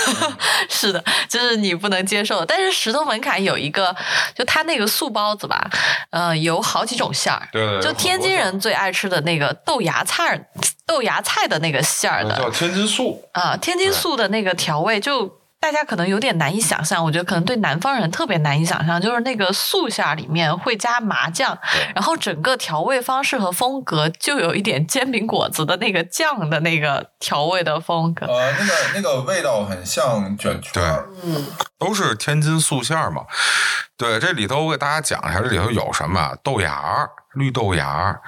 Speaker 1: 是的，就是你不能接受。但是石头门槛有一个，就它那个素包子吧，呃，有好几种馅儿。
Speaker 3: 对对对
Speaker 1: 就天津人最爱吃的那个豆芽菜儿、豆芽菜的那个馅儿的
Speaker 3: 叫天津素，
Speaker 1: 啊、天津素的那个调味就。大家可能有点难以想象，我觉得可能对南方人特别难以想象，就是那个素馅儿里面会加麻酱，然后整个调味方式和风格就有一点煎饼果子的那个酱的那个调味的风格。
Speaker 2: 呃，那个那个味道很像卷圈儿，
Speaker 3: 都是天津素馅儿嘛。对，这里头我给大家讲一下，这里头有什么啊？豆芽儿、绿豆芽儿，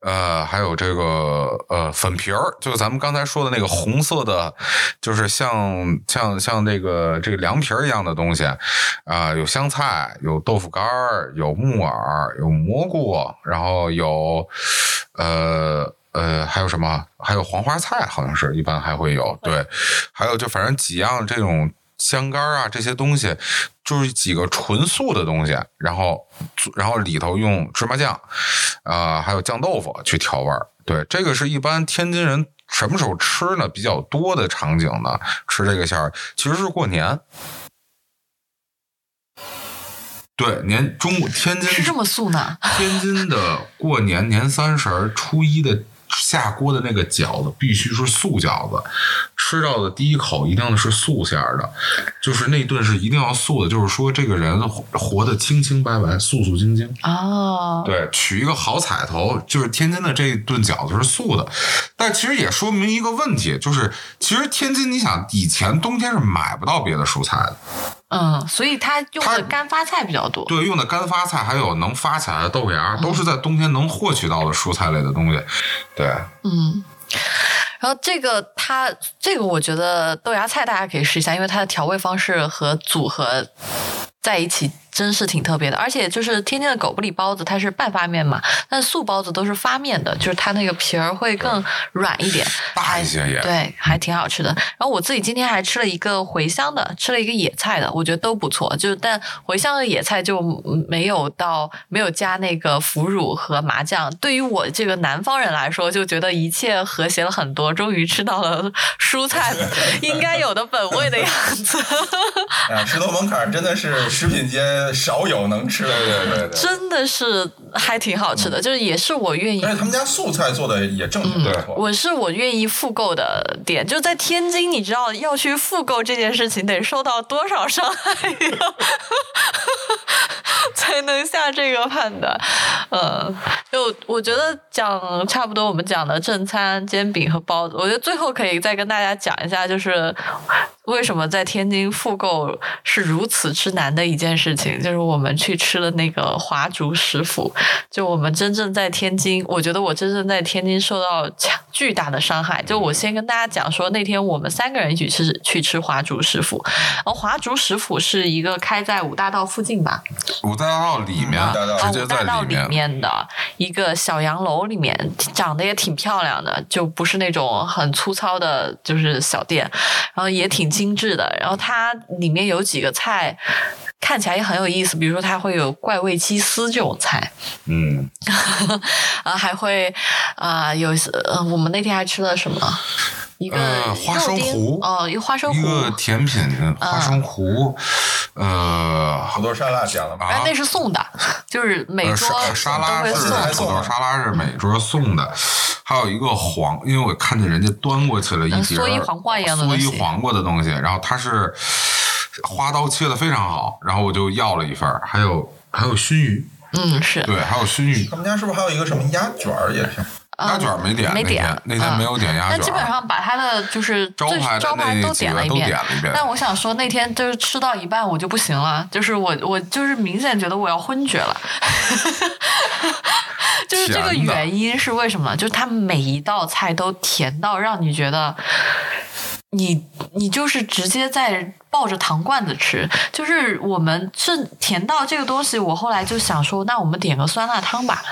Speaker 3: 呃，还有这个呃粉皮儿，就是咱们刚才说的那个红色的，就是像像像这个这个凉皮儿一样的东西啊、有香菜，有豆腐干儿，有木耳，有蘑菇，然后有呃。呃，还有什么？还有黄花菜，好像是一般还会有。对，还有就反正几样这种香干儿啊，这些东西，就是几个纯素的东西，然后然后里头用芝麻酱，啊、还有酱豆腐去调味儿。对，这个是一般天津人什么时候吃呢？比较多的场景呢，吃这个馅儿其实是过年。对，年中天津
Speaker 1: 是这么素呢？
Speaker 3: 天津的过年年三十儿、初一的下锅的那个饺子必须是素饺子，吃到的第一口一定是素馅儿的，就是那顿是一定要素的，就是说这个人活活得清清白白、素素净净。
Speaker 1: 哦，
Speaker 3: 对，取一个好彩头，就是天津的这一顿饺子是素的，但其实也说明一个问题，就是其实天津，你想以前冬天是买不到别的蔬菜的，
Speaker 1: 嗯，所以它用的干发菜比较多。
Speaker 3: 对，用的干发菜还有能发起来的豆芽，都是在冬天能获取到的蔬菜类的东西。对，
Speaker 1: 嗯，然后这个它这个我觉得豆芽菜大家可以试一下，因为它的调味方式和组合在一起真是挺特别的。而且就是天津的狗不理包子，它是半发面嘛，但素包子都是发面的，就是它那个皮儿会更软一点，
Speaker 3: 大一些也。
Speaker 1: 对，还挺好吃的。然后我自己今天还吃了一个茴香的，吃了一个野菜的，我觉得都不错。就是但茴香的野菜就没有到没有加那个腐乳和麻酱。对于我这个南方人来说，就觉得一切和谐了很多，终于吃到了蔬菜 应该有的本味的样子。
Speaker 2: 啊，石头门槛儿真的是食品界少有能吃的，对对对对。
Speaker 1: 真的是还挺好吃的，就是也是我愿意
Speaker 2: 而且他们家素菜做的也正经不错。
Speaker 1: 我是我愿意复购的点，就在天津，你知道要去复购这件事情得受到多少伤害呀，才能下这个判断？呃，就我觉得讲差不多，我们讲的正餐、煎饼和包子，我觉得最后可以再跟大家讲一下，就是为什么在天津复购是如此之难的一件事情，就是我们去吃了那个华竹食府，就我们真正在天津，我觉得我真正在天津受到强巨大的伤害。就我先跟大家讲说，那天我们三个人一起吃去吃华竹食府，然后华竹食府是一个开在五大道附近吧，
Speaker 3: 五大道里面直接在
Speaker 1: 五大道里
Speaker 3: 面。
Speaker 1: 面的一个小洋楼里面，长得也挺漂亮的，就不是那种很粗糙的，就是小店，然后也挺精致的。然后它里面有几个菜。看起来也很有意思，比如说它会有怪味鸡丝这种菜，
Speaker 3: 嗯，
Speaker 1: 啊，还会啊、有呃，我们那天还吃了什么？一个
Speaker 3: 呃花生糊
Speaker 1: 哦，一个花生
Speaker 3: 一，个甜品花生糊，呃，
Speaker 2: 土豆沙拉点了吧？
Speaker 1: 哎，
Speaker 3: 啊
Speaker 1: 那是送的，就是每
Speaker 3: 呃
Speaker 1: 桌
Speaker 3: 沙沙拉是。土豆沙拉是每桌送的，还有一个黄，因为我看见人家端过去了一
Speaker 1: 嗯
Speaker 3: 碟儿
Speaker 1: 蓑衣黄瓜一样的
Speaker 3: 蓑
Speaker 1: 东西
Speaker 3: 衣黄瓜的东西，然后它是花刀切的非常好，然后我就要了一份儿，还有还有熏鱼，
Speaker 1: 嗯，是
Speaker 3: 对，还有熏鱼。
Speaker 2: 他们家是不是还有一个什么鸭卷儿也是？
Speaker 1: 啊
Speaker 3: 鸭卷儿没点，
Speaker 1: 没点
Speaker 3: 那天没有点鸭卷儿。
Speaker 1: 但基本上把他的就是
Speaker 3: 招牌
Speaker 1: 招牌都点了一遍
Speaker 3: 点了一遍
Speaker 1: 但我想说，那天就是吃到一半我就不行了，就是我我就是明显觉得我要昏厥了。就是这个原因是为什么？就是它每一道菜都甜到让你觉得你你就是直接在抱着糖罐子吃，就是我们是甜到这个东西，我后来就想说，那我们点个酸辣汤吧，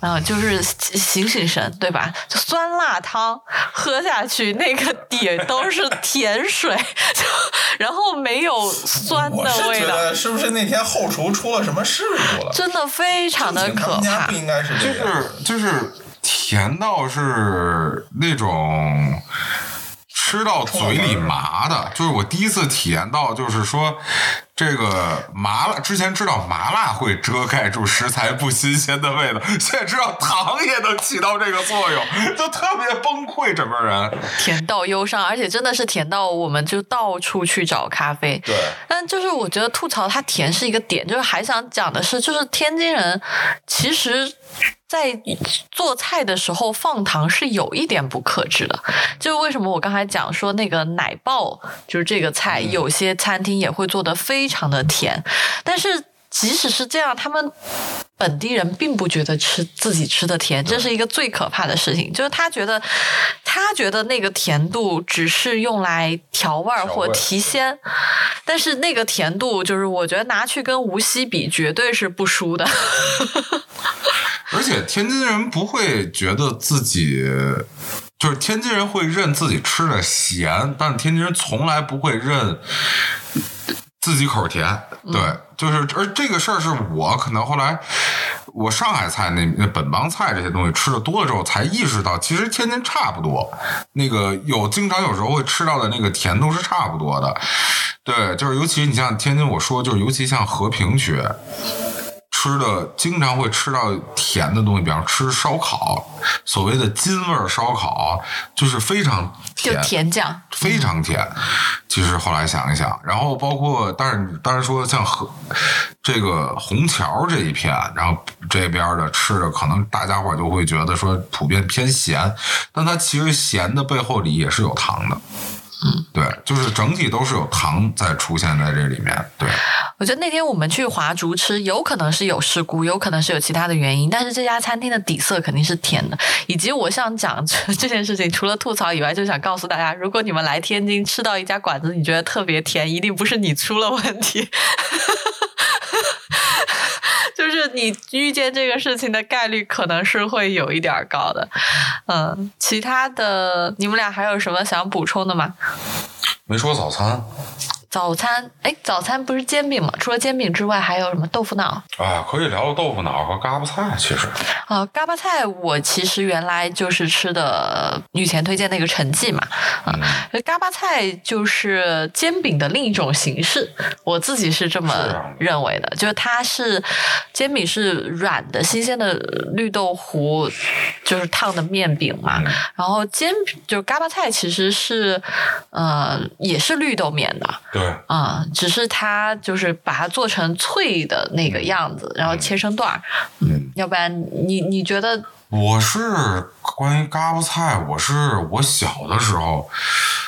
Speaker 1: 呃，就是醒醒神，对吧？就酸辣汤喝下去，那个底都是甜水，就然后没有酸的味道，
Speaker 2: 是是不是那天后厨出了什么事故了？
Speaker 1: 真的非常的可怕
Speaker 2: 不。应该是
Speaker 3: 就
Speaker 2: 这样。
Speaker 3: 是就是甜到是那种吃到嘴里麻的，就是我第一次体验到，就是说这个麻辣之前知道麻辣会遮盖住食材不新鲜的味道，现在知道糖也能起到这个作用，就特别崩溃，整个人。
Speaker 1: 甜到忧伤，而且真的是甜到我们就到处去找咖啡。
Speaker 2: 对，
Speaker 1: 但就是我觉得吐槽它甜是一个点，就是还想讲的是，就是天津人其实。在做菜的时候放糖是有一点不克制的，就为什么我刚才讲说那个奶爆，就是这个菜，有些餐厅也会做的非常的甜，但是即使是这样，他们本地人并不觉得吃自己吃的甜，这是一个最可怕的事情。就是他觉得，他觉得那个甜度只是用来调味儿或提鲜，但是那个甜度，就是我觉得拿去跟无锡比，绝对是不输的。
Speaker 3: 而且天津人不会觉得自己，就是天津人会认自己吃的咸，但天津人从来不会认自己口甜。对，就是而这个事儿是我可能后来我上海菜那那本帮菜这些东西吃的多了之后，才意识到其实天津差不多，那个有经常有时候会吃到的那个甜度是差不多的。对，就是尤其你像天津，我说就是尤其像和平区。吃的经常会吃到甜的东西，比方吃烧烤，所谓的津味儿烧烤，就是非常
Speaker 1: 就
Speaker 3: 甜，
Speaker 1: 酱，
Speaker 3: 非常甜。其实后来想一想，然后包括，但是当然说像和这个虹桥这一片，然后这边的吃的，可能大家伙就会觉得说普遍偏咸，但它其实咸的背后里也是有糖的。嗯，对，就是整体都是有糖在出现在这里面。对，
Speaker 1: 我觉得那天我们去华竹吃，有可能是有事故，有可能是有其他的原因，但是这家餐厅的底色肯定是甜的。以及我想讲 这这件事情，除了吐槽以外，就想告诉大家，如果你们来天津吃到一家馆子，你觉得特别甜，一定不是你出了问题。就是你遇见这个事情的概率可能是会有一点高的，嗯，其他的你们俩还有什么想补充的吗？
Speaker 3: 没说早餐。
Speaker 1: 早餐，哎，早餐不是煎饼吗？除了煎饼之外，还有什么豆腐脑？
Speaker 3: 啊，可以聊聊豆腐脑和嘎巴菜。其实，
Speaker 1: 啊，嘎巴菜我其实原来就是吃的以前推荐那个陈记嘛，啊，嘎巴菜就是煎饼的另一种形式，我自己是这么认为的，就是它是煎饼是软的新鲜的绿豆糊，就是烫的面饼嘛，
Speaker 3: 嗯。
Speaker 1: 然后煎就是嘎巴菜其实是呃也是绿豆面的，
Speaker 3: 对，
Speaker 1: 啊、只是它就是把它做成脆的那个样子，然后切成段儿。
Speaker 3: 嗯，
Speaker 1: 要不然你你觉得
Speaker 3: 我是关于嘎巴菜，我是我小的时候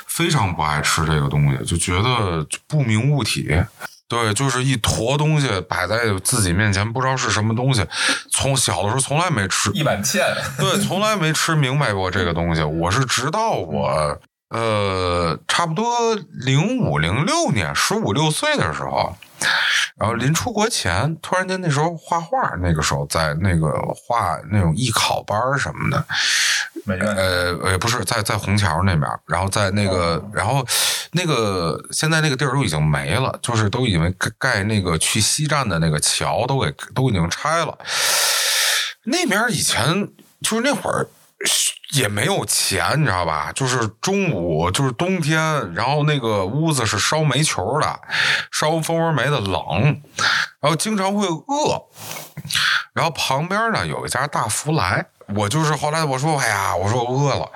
Speaker 3: 非常不爱吃这个东西，就觉得不明物体。对，就是一坨东西摆在自己面前，不知道是什么东西。从小的时候从来没吃，
Speaker 2: 一碗芡，
Speaker 3: 对，从来没吃明白过这个东西。我是直到我呃，差不多零五零六年，十五六岁的时候，然后临出国前，突然间那时候画画，那个时候在那个画那种艺考班儿什么的，呃呃，不是在在虹桥那边，然后在那个，然后那个现在那个地儿都已经没了，就是都已经盖盖那个去西站的那个桥都给都已经拆了。那边以前就是那会儿也没有钱，你知道吧？就是中午就是冬天，然后那个屋子是烧煤球的，烧蜂窝煤的冷，然后经常会饿。然后旁边呢有一家大福来，我就是后来我说哎呀，我说我饿了，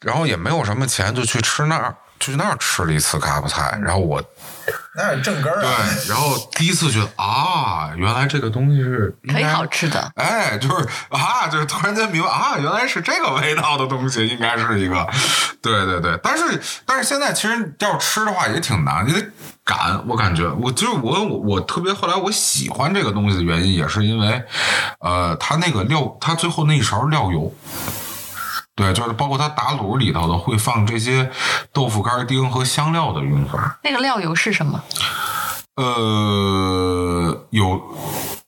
Speaker 3: 然后也没有什么钱，就去吃那儿，就去那儿吃了一次嘎巴菜。然后我
Speaker 2: 那是正根儿啊。
Speaker 3: 对，然后第一次觉得啊，原来这个东西是应
Speaker 1: 可以
Speaker 3: 该
Speaker 1: 好吃的？
Speaker 3: 哎，就是啊，就是突然间明白啊，原来是这个味道的东西，应该是一个，对对对。但是但是现在其实要吃的话也挺难，你得赶。我感觉我就是我我我特别后来我喜欢这个东西的原因，也是因为呃，它那个料，它最后那一勺料油。对，就是包括它打卤里头的会放这些豆腐干丁和香料的用法。
Speaker 1: 那个料油是什么？
Speaker 3: 呃，有，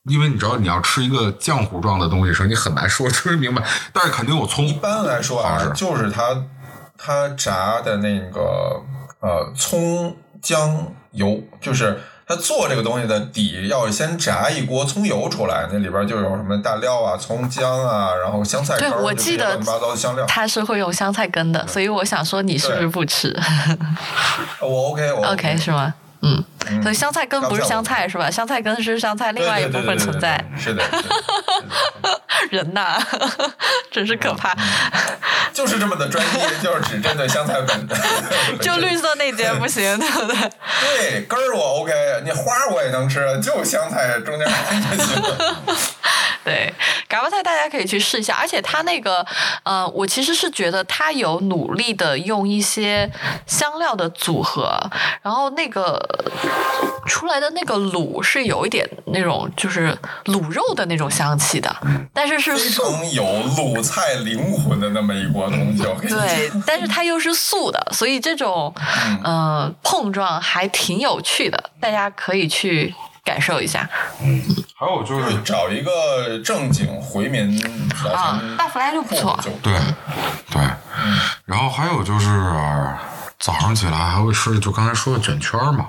Speaker 3: 因为你知道你要吃一个浆糊状的东西时，你很难说吃明白，但是肯定有葱。
Speaker 2: 一般来说啊
Speaker 3: 是，
Speaker 2: 就是它它炸的那个呃葱姜油，就是它做这个东西的底要先炸一锅葱油出来，那里边就有什么大料啊、葱姜啊，然后香菜
Speaker 1: 对
Speaker 2: 根儿，
Speaker 1: 我记得
Speaker 2: 些乱七八糟的香料。
Speaker 1: 它是会用香菜根的，所以我想说你是不是不吃
Speaker 2: 我 OK，我
Speaker 1: ？OK 是吗？嗯，
Speaker 2: 嗯
Speaker 1: 所以香菜根不是香菜是吧？香菜根是香菜另外一部分存在。
Speaker 2: 是的，
Speaker 1: 人呐，真是可怕。
Speaker 2: 就是这么的专业，就是只针对香菜本。
Speaker 1: 就绿色那节不行，对不对？
Speaker 2: 对根儿我 OK，你花我也能吃，就香菜中间。
Speaker 1: 对，嘎巴菜大家可以去试一下，而且它那个，呃，我其实是觉得它有努力的用一些香料的组合，然后那个出来的那个卤是有一点那种就是卤肉的那种香气的，但是是
Speaker 2: 非
Speaker 1: 素。
Speaker 2: 常有鲁菜灵魂的那么一锅东西，
Speaker 1: 对。，但是它又是素的，所以这种呃碰撞还挺有趣的，大家可以去感受一下嗯
Speaker 3: 还有就
Speaker 2: 就是找一个正经回民老
Speaker 1: 啊，大福来就不错
Speaker 2: 就
Speaker 3: 对对，然后还有就是。早上起来还会吃，就刚才说的卷圈儿嘛，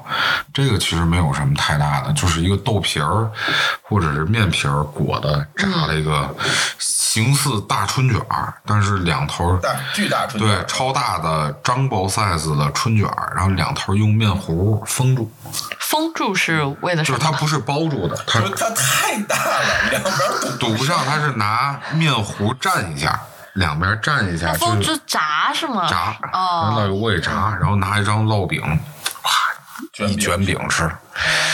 Speaker 3: 这个其实没有什么太大的，就是一个豆皮儿或者是面皮儿裹的炸了一个形似大春卷儿，但是两头儿
Speaker 2: 大巨大春卷对，
Speaker 3: 超大的 jumbo size 的春卷儿，然后两头儿用面糊封住，
Speaker 1: 封住是为了什么？
Speaker 3: 就是它不是包住的，它
Speaker 2: 就是它太大了，两边堵
Speaker 3: 堵不上，它是拿面糊蘸一下，两边蘸一下，
Speaker 1: 那
Speaker 3: 就
Speaker 1: 炸是吗？
Speaker 3: 炸，
Speaker 1: 哦
Speaker 3: 拿到油锅里炸，然后拿一张烙饼，
Speaker 2: 卷
Speaker 3: 一卷饼吃。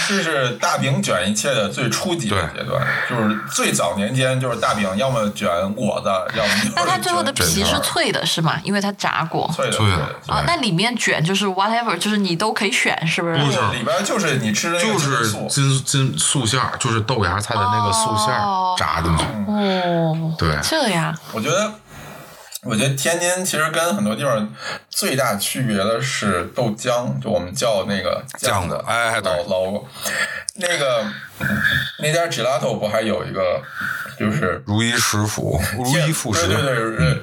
Speaker 2: 这是大饼卷一切的最初级的阶段，就是最早年间就是大饼要么卷果子，要么就是
Speaker 1: 但它最后的皮是脆的，是吗？因为它炸过。
Speaker 2: 脆的
Speaker 3: 脆的
Speaker 2: 的。
Speaker 1: 啊，那里面卷就是 whatever，就是你都可以选，是不是？
Speaker 3: 不是
Speaker 2: 里边就是你吃的
Speaker 3: 就是
Speaker 2: 素
Speaker 3: 金金素馅儿，就是豆芽菜的那个素馅
Speaker 1: 哦
Speaker 3: 儿炸进去。
Speaker 1: 哦，
Speaker 3: 对，
Speaker 1: 这样
Speaker 2: 我觉得，我觉得天津其实跟很多地方最大区别的是豆浆，就我们叫那个
Speaker 3: 酱的哎对
Speaker 2: 老老那个那家 gelato 不还有一个就是
Speaker 3: 如一食府，如
Speaker 2: 天
Speaker 3: 一副食。
Speaker 2: 对对对，呃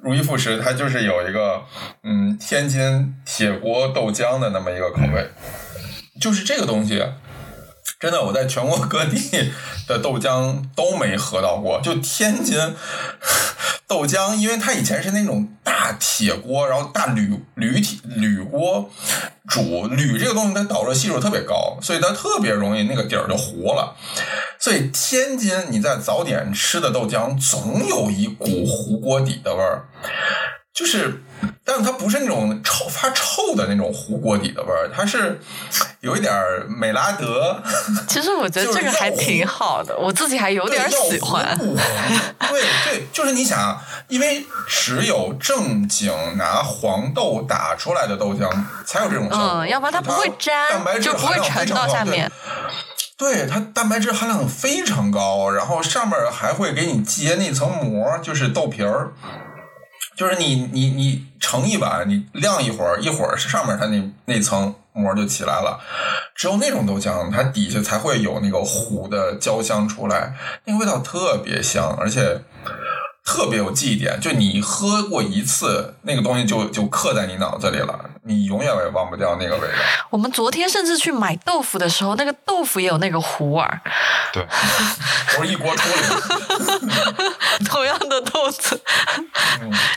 Speaker 2: 如一副食，它就是有一个嗯天津铁锅豆浆的那么一个口味，就是这个东西。真的，我在全国各地的豆浆都没喝到过。就天津豆浆，因为它以前是那种大铁锅，然后大铝铝铁铝锅煮铝这个东西，它导热系数特别高，所以它特别容易那个底儿就糊了。所以天津你在早点吃的豆浆，总有一股糊锅底的味儿，就是，但是它不是那种臭发臭的那种糊锅底的味儿，它是有一点儿美拉德，
Speaker 1: 其实我觉得这个还挺好的，我自己还有点喜欢。
Speaker 2: 对，对对，就是你想啊，因为只有正经拿黄豆打出来的豆浆才有这种效果，
Speaker 1: 嗯，要不然它不会粘
Speaker 2: 蛋白，质
Speaker 1: 就不会
Speaker 2: 含量非
Speaker 1: 沉到下面。
Speaker 2: 对它蛋白质含量非常高，然后上面还会给你结那层膜，就是豆皮儿。就是你你你盛一碗，你晾一会儿，一会儿是上面它那那层膜就起来了。只有那种豆浆，它底下才会有那个糊的焦香出来，那个味道特别香，而且特别有记忆点。就你喝过一次，那个东西就就刻在你脑子里了，你永远也忘不掉那个味道。
Speaker 1: 我们昨天甚至去买豆腐的时候，那个豆腐也有那个糊味儿，
Speaker 3: 对，
Speaker 2: 都是一锅出来。
Speaker 1: 同样的豆子，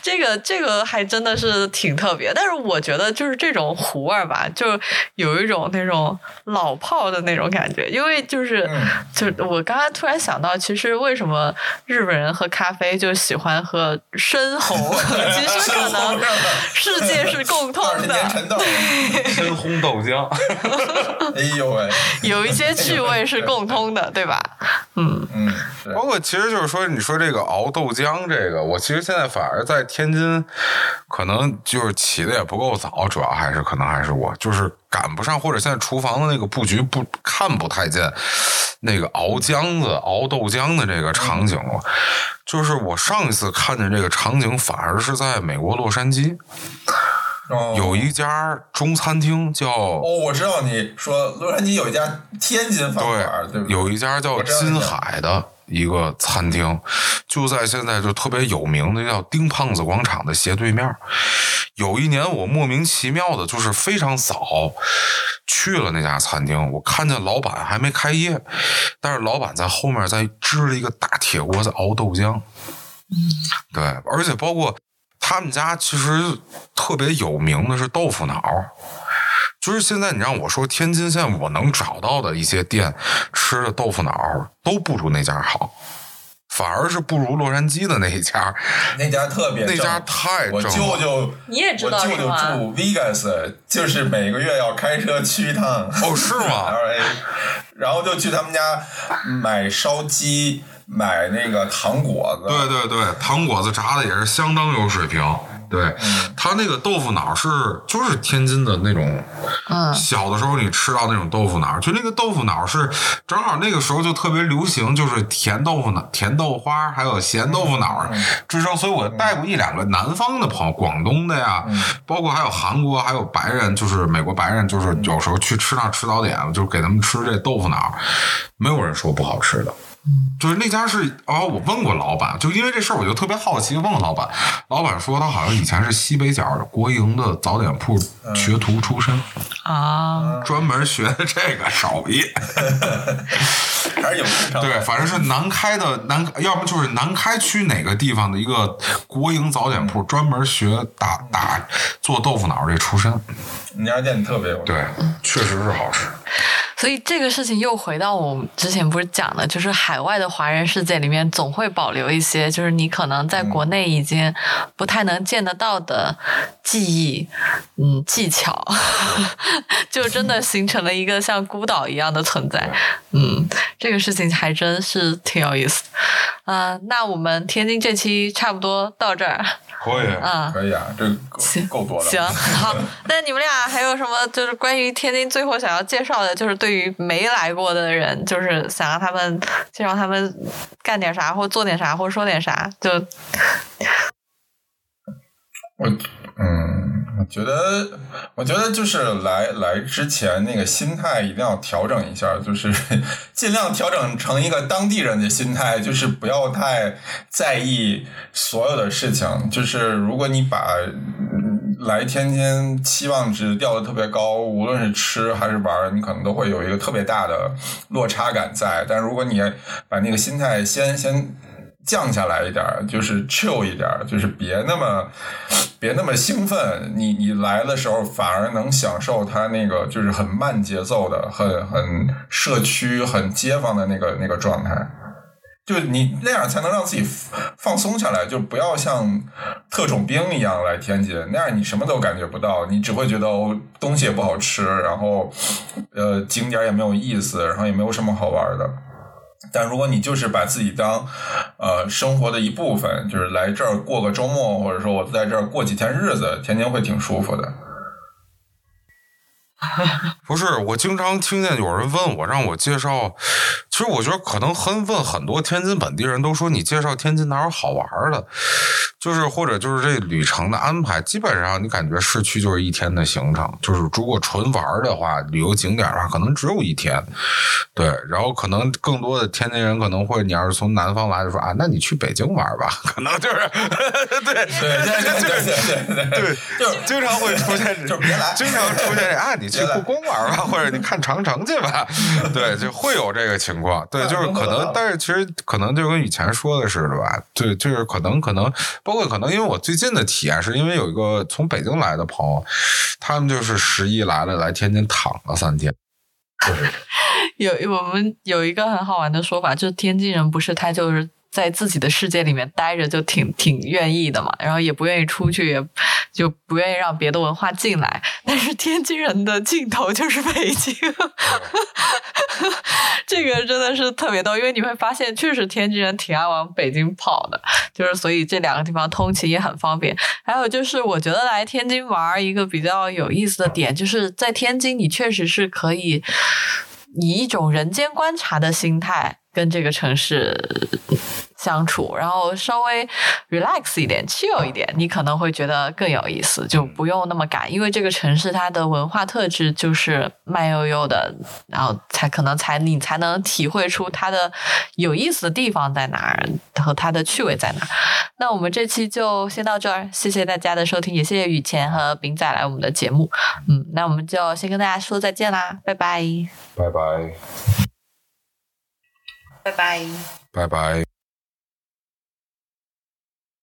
Speaker 1: 这个这个还真的是挺特别。但是我觉得就是这种糊味儿吧，就有一种那种老炮的那种感觉，因为就是、
Speaker 2: 嗯
Speaker 1: 就我刚才突然想到，其实为什么日本人喝咖啡就喜欢喝深红，其实可能世界是共通
Speaker 2: 二陈豆，
Speaker 3: 深烘豆浆。
Speaker 2: 哎呦喂！
Speaker 1: 有一些趣味是共通的，对吧？嗯
Speaker 2: 嗯，
Speaker 3: 包括其实就是说，你说这个熬豆浆，这个我其实现在反而在天津，可能就是起的也不够早，主要还是可能还是我就是赶不上，或者现在厨房的那个布局不看不太见那个熬浆子、熬豆浆的这个场景了。就是我上一次看见这个场景，反而是在美国洛杉矶
Speaker 2: 哦
Speaker 3: 有一家中餐厅叫
Speaker 2: 哦，我知道你说洛杉矶有一家天津饭馆，对？
Speaker 3: 有一家叫金海的一个餐厅，就在现在就特别有名的叫丁胖子广场的斜对面。有一年我莫名其妙的，就是非常早去了那家餐厅，我看见老板还没开业，但是老板在后面在支了一个大铁锅在熬豆浆。对，而且包括他们家其实特别有名的是豆腐脑。就是现在，你让我说天津现在我能找到的一些店吃的豆腐脑都不如那家好，反而是不如洛杉矶的那一家，
Speaker 2: 那家特别
Speaker 3: 那家太
Speaker 2: 我舅
Speaker 3: 正了。
Speaker 2: 舅，
Speaker 1: 你也知道
Speaker 2: 我舅舅住 Vegas，就是每个月要开车去一趟。
Speaker 3: 哦，是吗？
Speaker 2: LA，然后就去他们家买烧鸡，买那个糖果子。
Speaker 3: 对对对，糖果子炸的也是相当有水平。对，他那个豆腐脑是就是天津的那种，
Speaker 1: 嗯
Speaker 3: 小的时候你吃到那种豆腐脑，就那个豆腐脑是正好那个时候就特别流行，就是甜豆腐脑、甜豆花还有咸豆腐脑之争，所以我带过一两个南方的朋友，广东的呀，包括还有韩国，还有白人，就是美国白人，就是有时候去吃那吃早点，就是给他们吃这豆腐脑，没有人说不好吃的。就是那家是啊、我问过老板，就因为这事儿，我就特别好奇，问了老板，老板说他好像以前是西北角国营的早点铺学徒出身，
Speaker 1: 啊，
Speaker 3: 专门学的这个手艺。
Speaker 2: 还是有。
Speaker 3: 对，反正是南开的南，要么就是南开区哪个地方的一个国营早点铺，专门学打打做豆腐脑这出身。
Speaker 2: 那家店特别有。
Speaker 3: 对，确实是好吃。
Speaker 1: 所以这个事情又回到我们之前不是讲的，就是海外的华人世界里面总会保留一些，就是你可能在国内已经不太能见得到的记忆，嗯，技巧，就真的形成了一个像孤岛一样的存在。嗯，这个事情还真是挺有意思的。啊、那我们天津这期差不多到这儿。
Speaker 3: 可以。
Speaker 1: 啊、
Speaker 2: 可以啊，这
Speaker 1: 行
Speaker 2: 够够多了。
Speaker 1: 行，好，那你们俩还有什么就是关于天津最后想要介绍的，就是对对于没来过的人，就是想让他们介绍他们干点啥，或做点啥，或说点啥，就
Speaker 2: 我嗯，我觉得，我觉得就是来来之前那个心态一定要调整一下，就是 尽量调整成一个当地人的心态，就是不要太在意所有的事情。就是如果你把来天津期望值调的特别高，无论是吃还是玩，你可能都会有一个特别大的落差感在。但如果你把那个心态先先降下来一点，就是 chill 一点，就是别那么别那么兴奋。你你来的时候反而能享受它那个就是很慢节奏的、很很社区、很街坊的那个那个状态。就你那样才能让自己放松下来，就不要像特种兵一样来天津，那样你什么都感觉不到，你只会觉得哦东西也不好吃，然后呃景点也没有意思，然后也没有什么好玩的。但如果你就是把自己当呃生活的一部分，就是来这儿过个周末，或者说我在这儿过几天日子，天津会挺舒服的。
Speaker 3: 不是，我经常听见有人问我，让我介绍。其实我觉得可能很问很多天津本地人都说你介绍天津哪有好玩的，就是或者就是这旅程的安排，基本上你感觉市区就是一天的行程，就是如果纯玩的话，旅游景点的话可能只有一天，对，然后可能更多的天津人可能会，你要是从南方来就说啊，那你去北京玩吧，可能就是 对
Speaker 2: 对对对对，就
Speaker 3: 经常会出现，
Speaker 2: 就别来，
Speaker 3: 经常出现啊，你去故宫玩吧，或者你看长城去吧，对，就会有这个情况。况。对，就是可能，但是其实可能就跟以前说的似的吧，对，就是可能可能，包括可能，因为我最近的体验是因为有一个从北京来的朋友，他们就是十一来了，来天津躺了三天。
Speaker 1: 有我们有一个很好玩的说法，就是天津人不是他就是。在自己的世界里面待着就挺挺愿意的嘛，然后也不愿意出去，也就不愿意让别的文化进来。但是天津人的尽头就是北京，这个真的是特别逗，因为你会发现，确实天津人挺爱往北京跑的，就是所以这两个地方通勤也很方便。还有就是，我觉得来天津玩一个比较有意思的点，就是在天津你确实是可以以一种人间观察的心态跟这个城市相处，然后稍微 relax 一点、chill 一点，你可能会觉得更有意思，就不用那么赶，因为这个城市它的文化特质就是慢悠悠的，然后才可能才你才能体会出它的有意思的地方在哪儿和它的趣味在哪儿。那我们这期就先到这儿，谢谢大家的收听，也谢谢雨前和饼仔来我们的节目。嗯，那我们就先跟大家说再见啦，拜拜，
Speaker 3: 拜拜，
Speaker 1: 拜拜。
Speaker 3: 拜拜。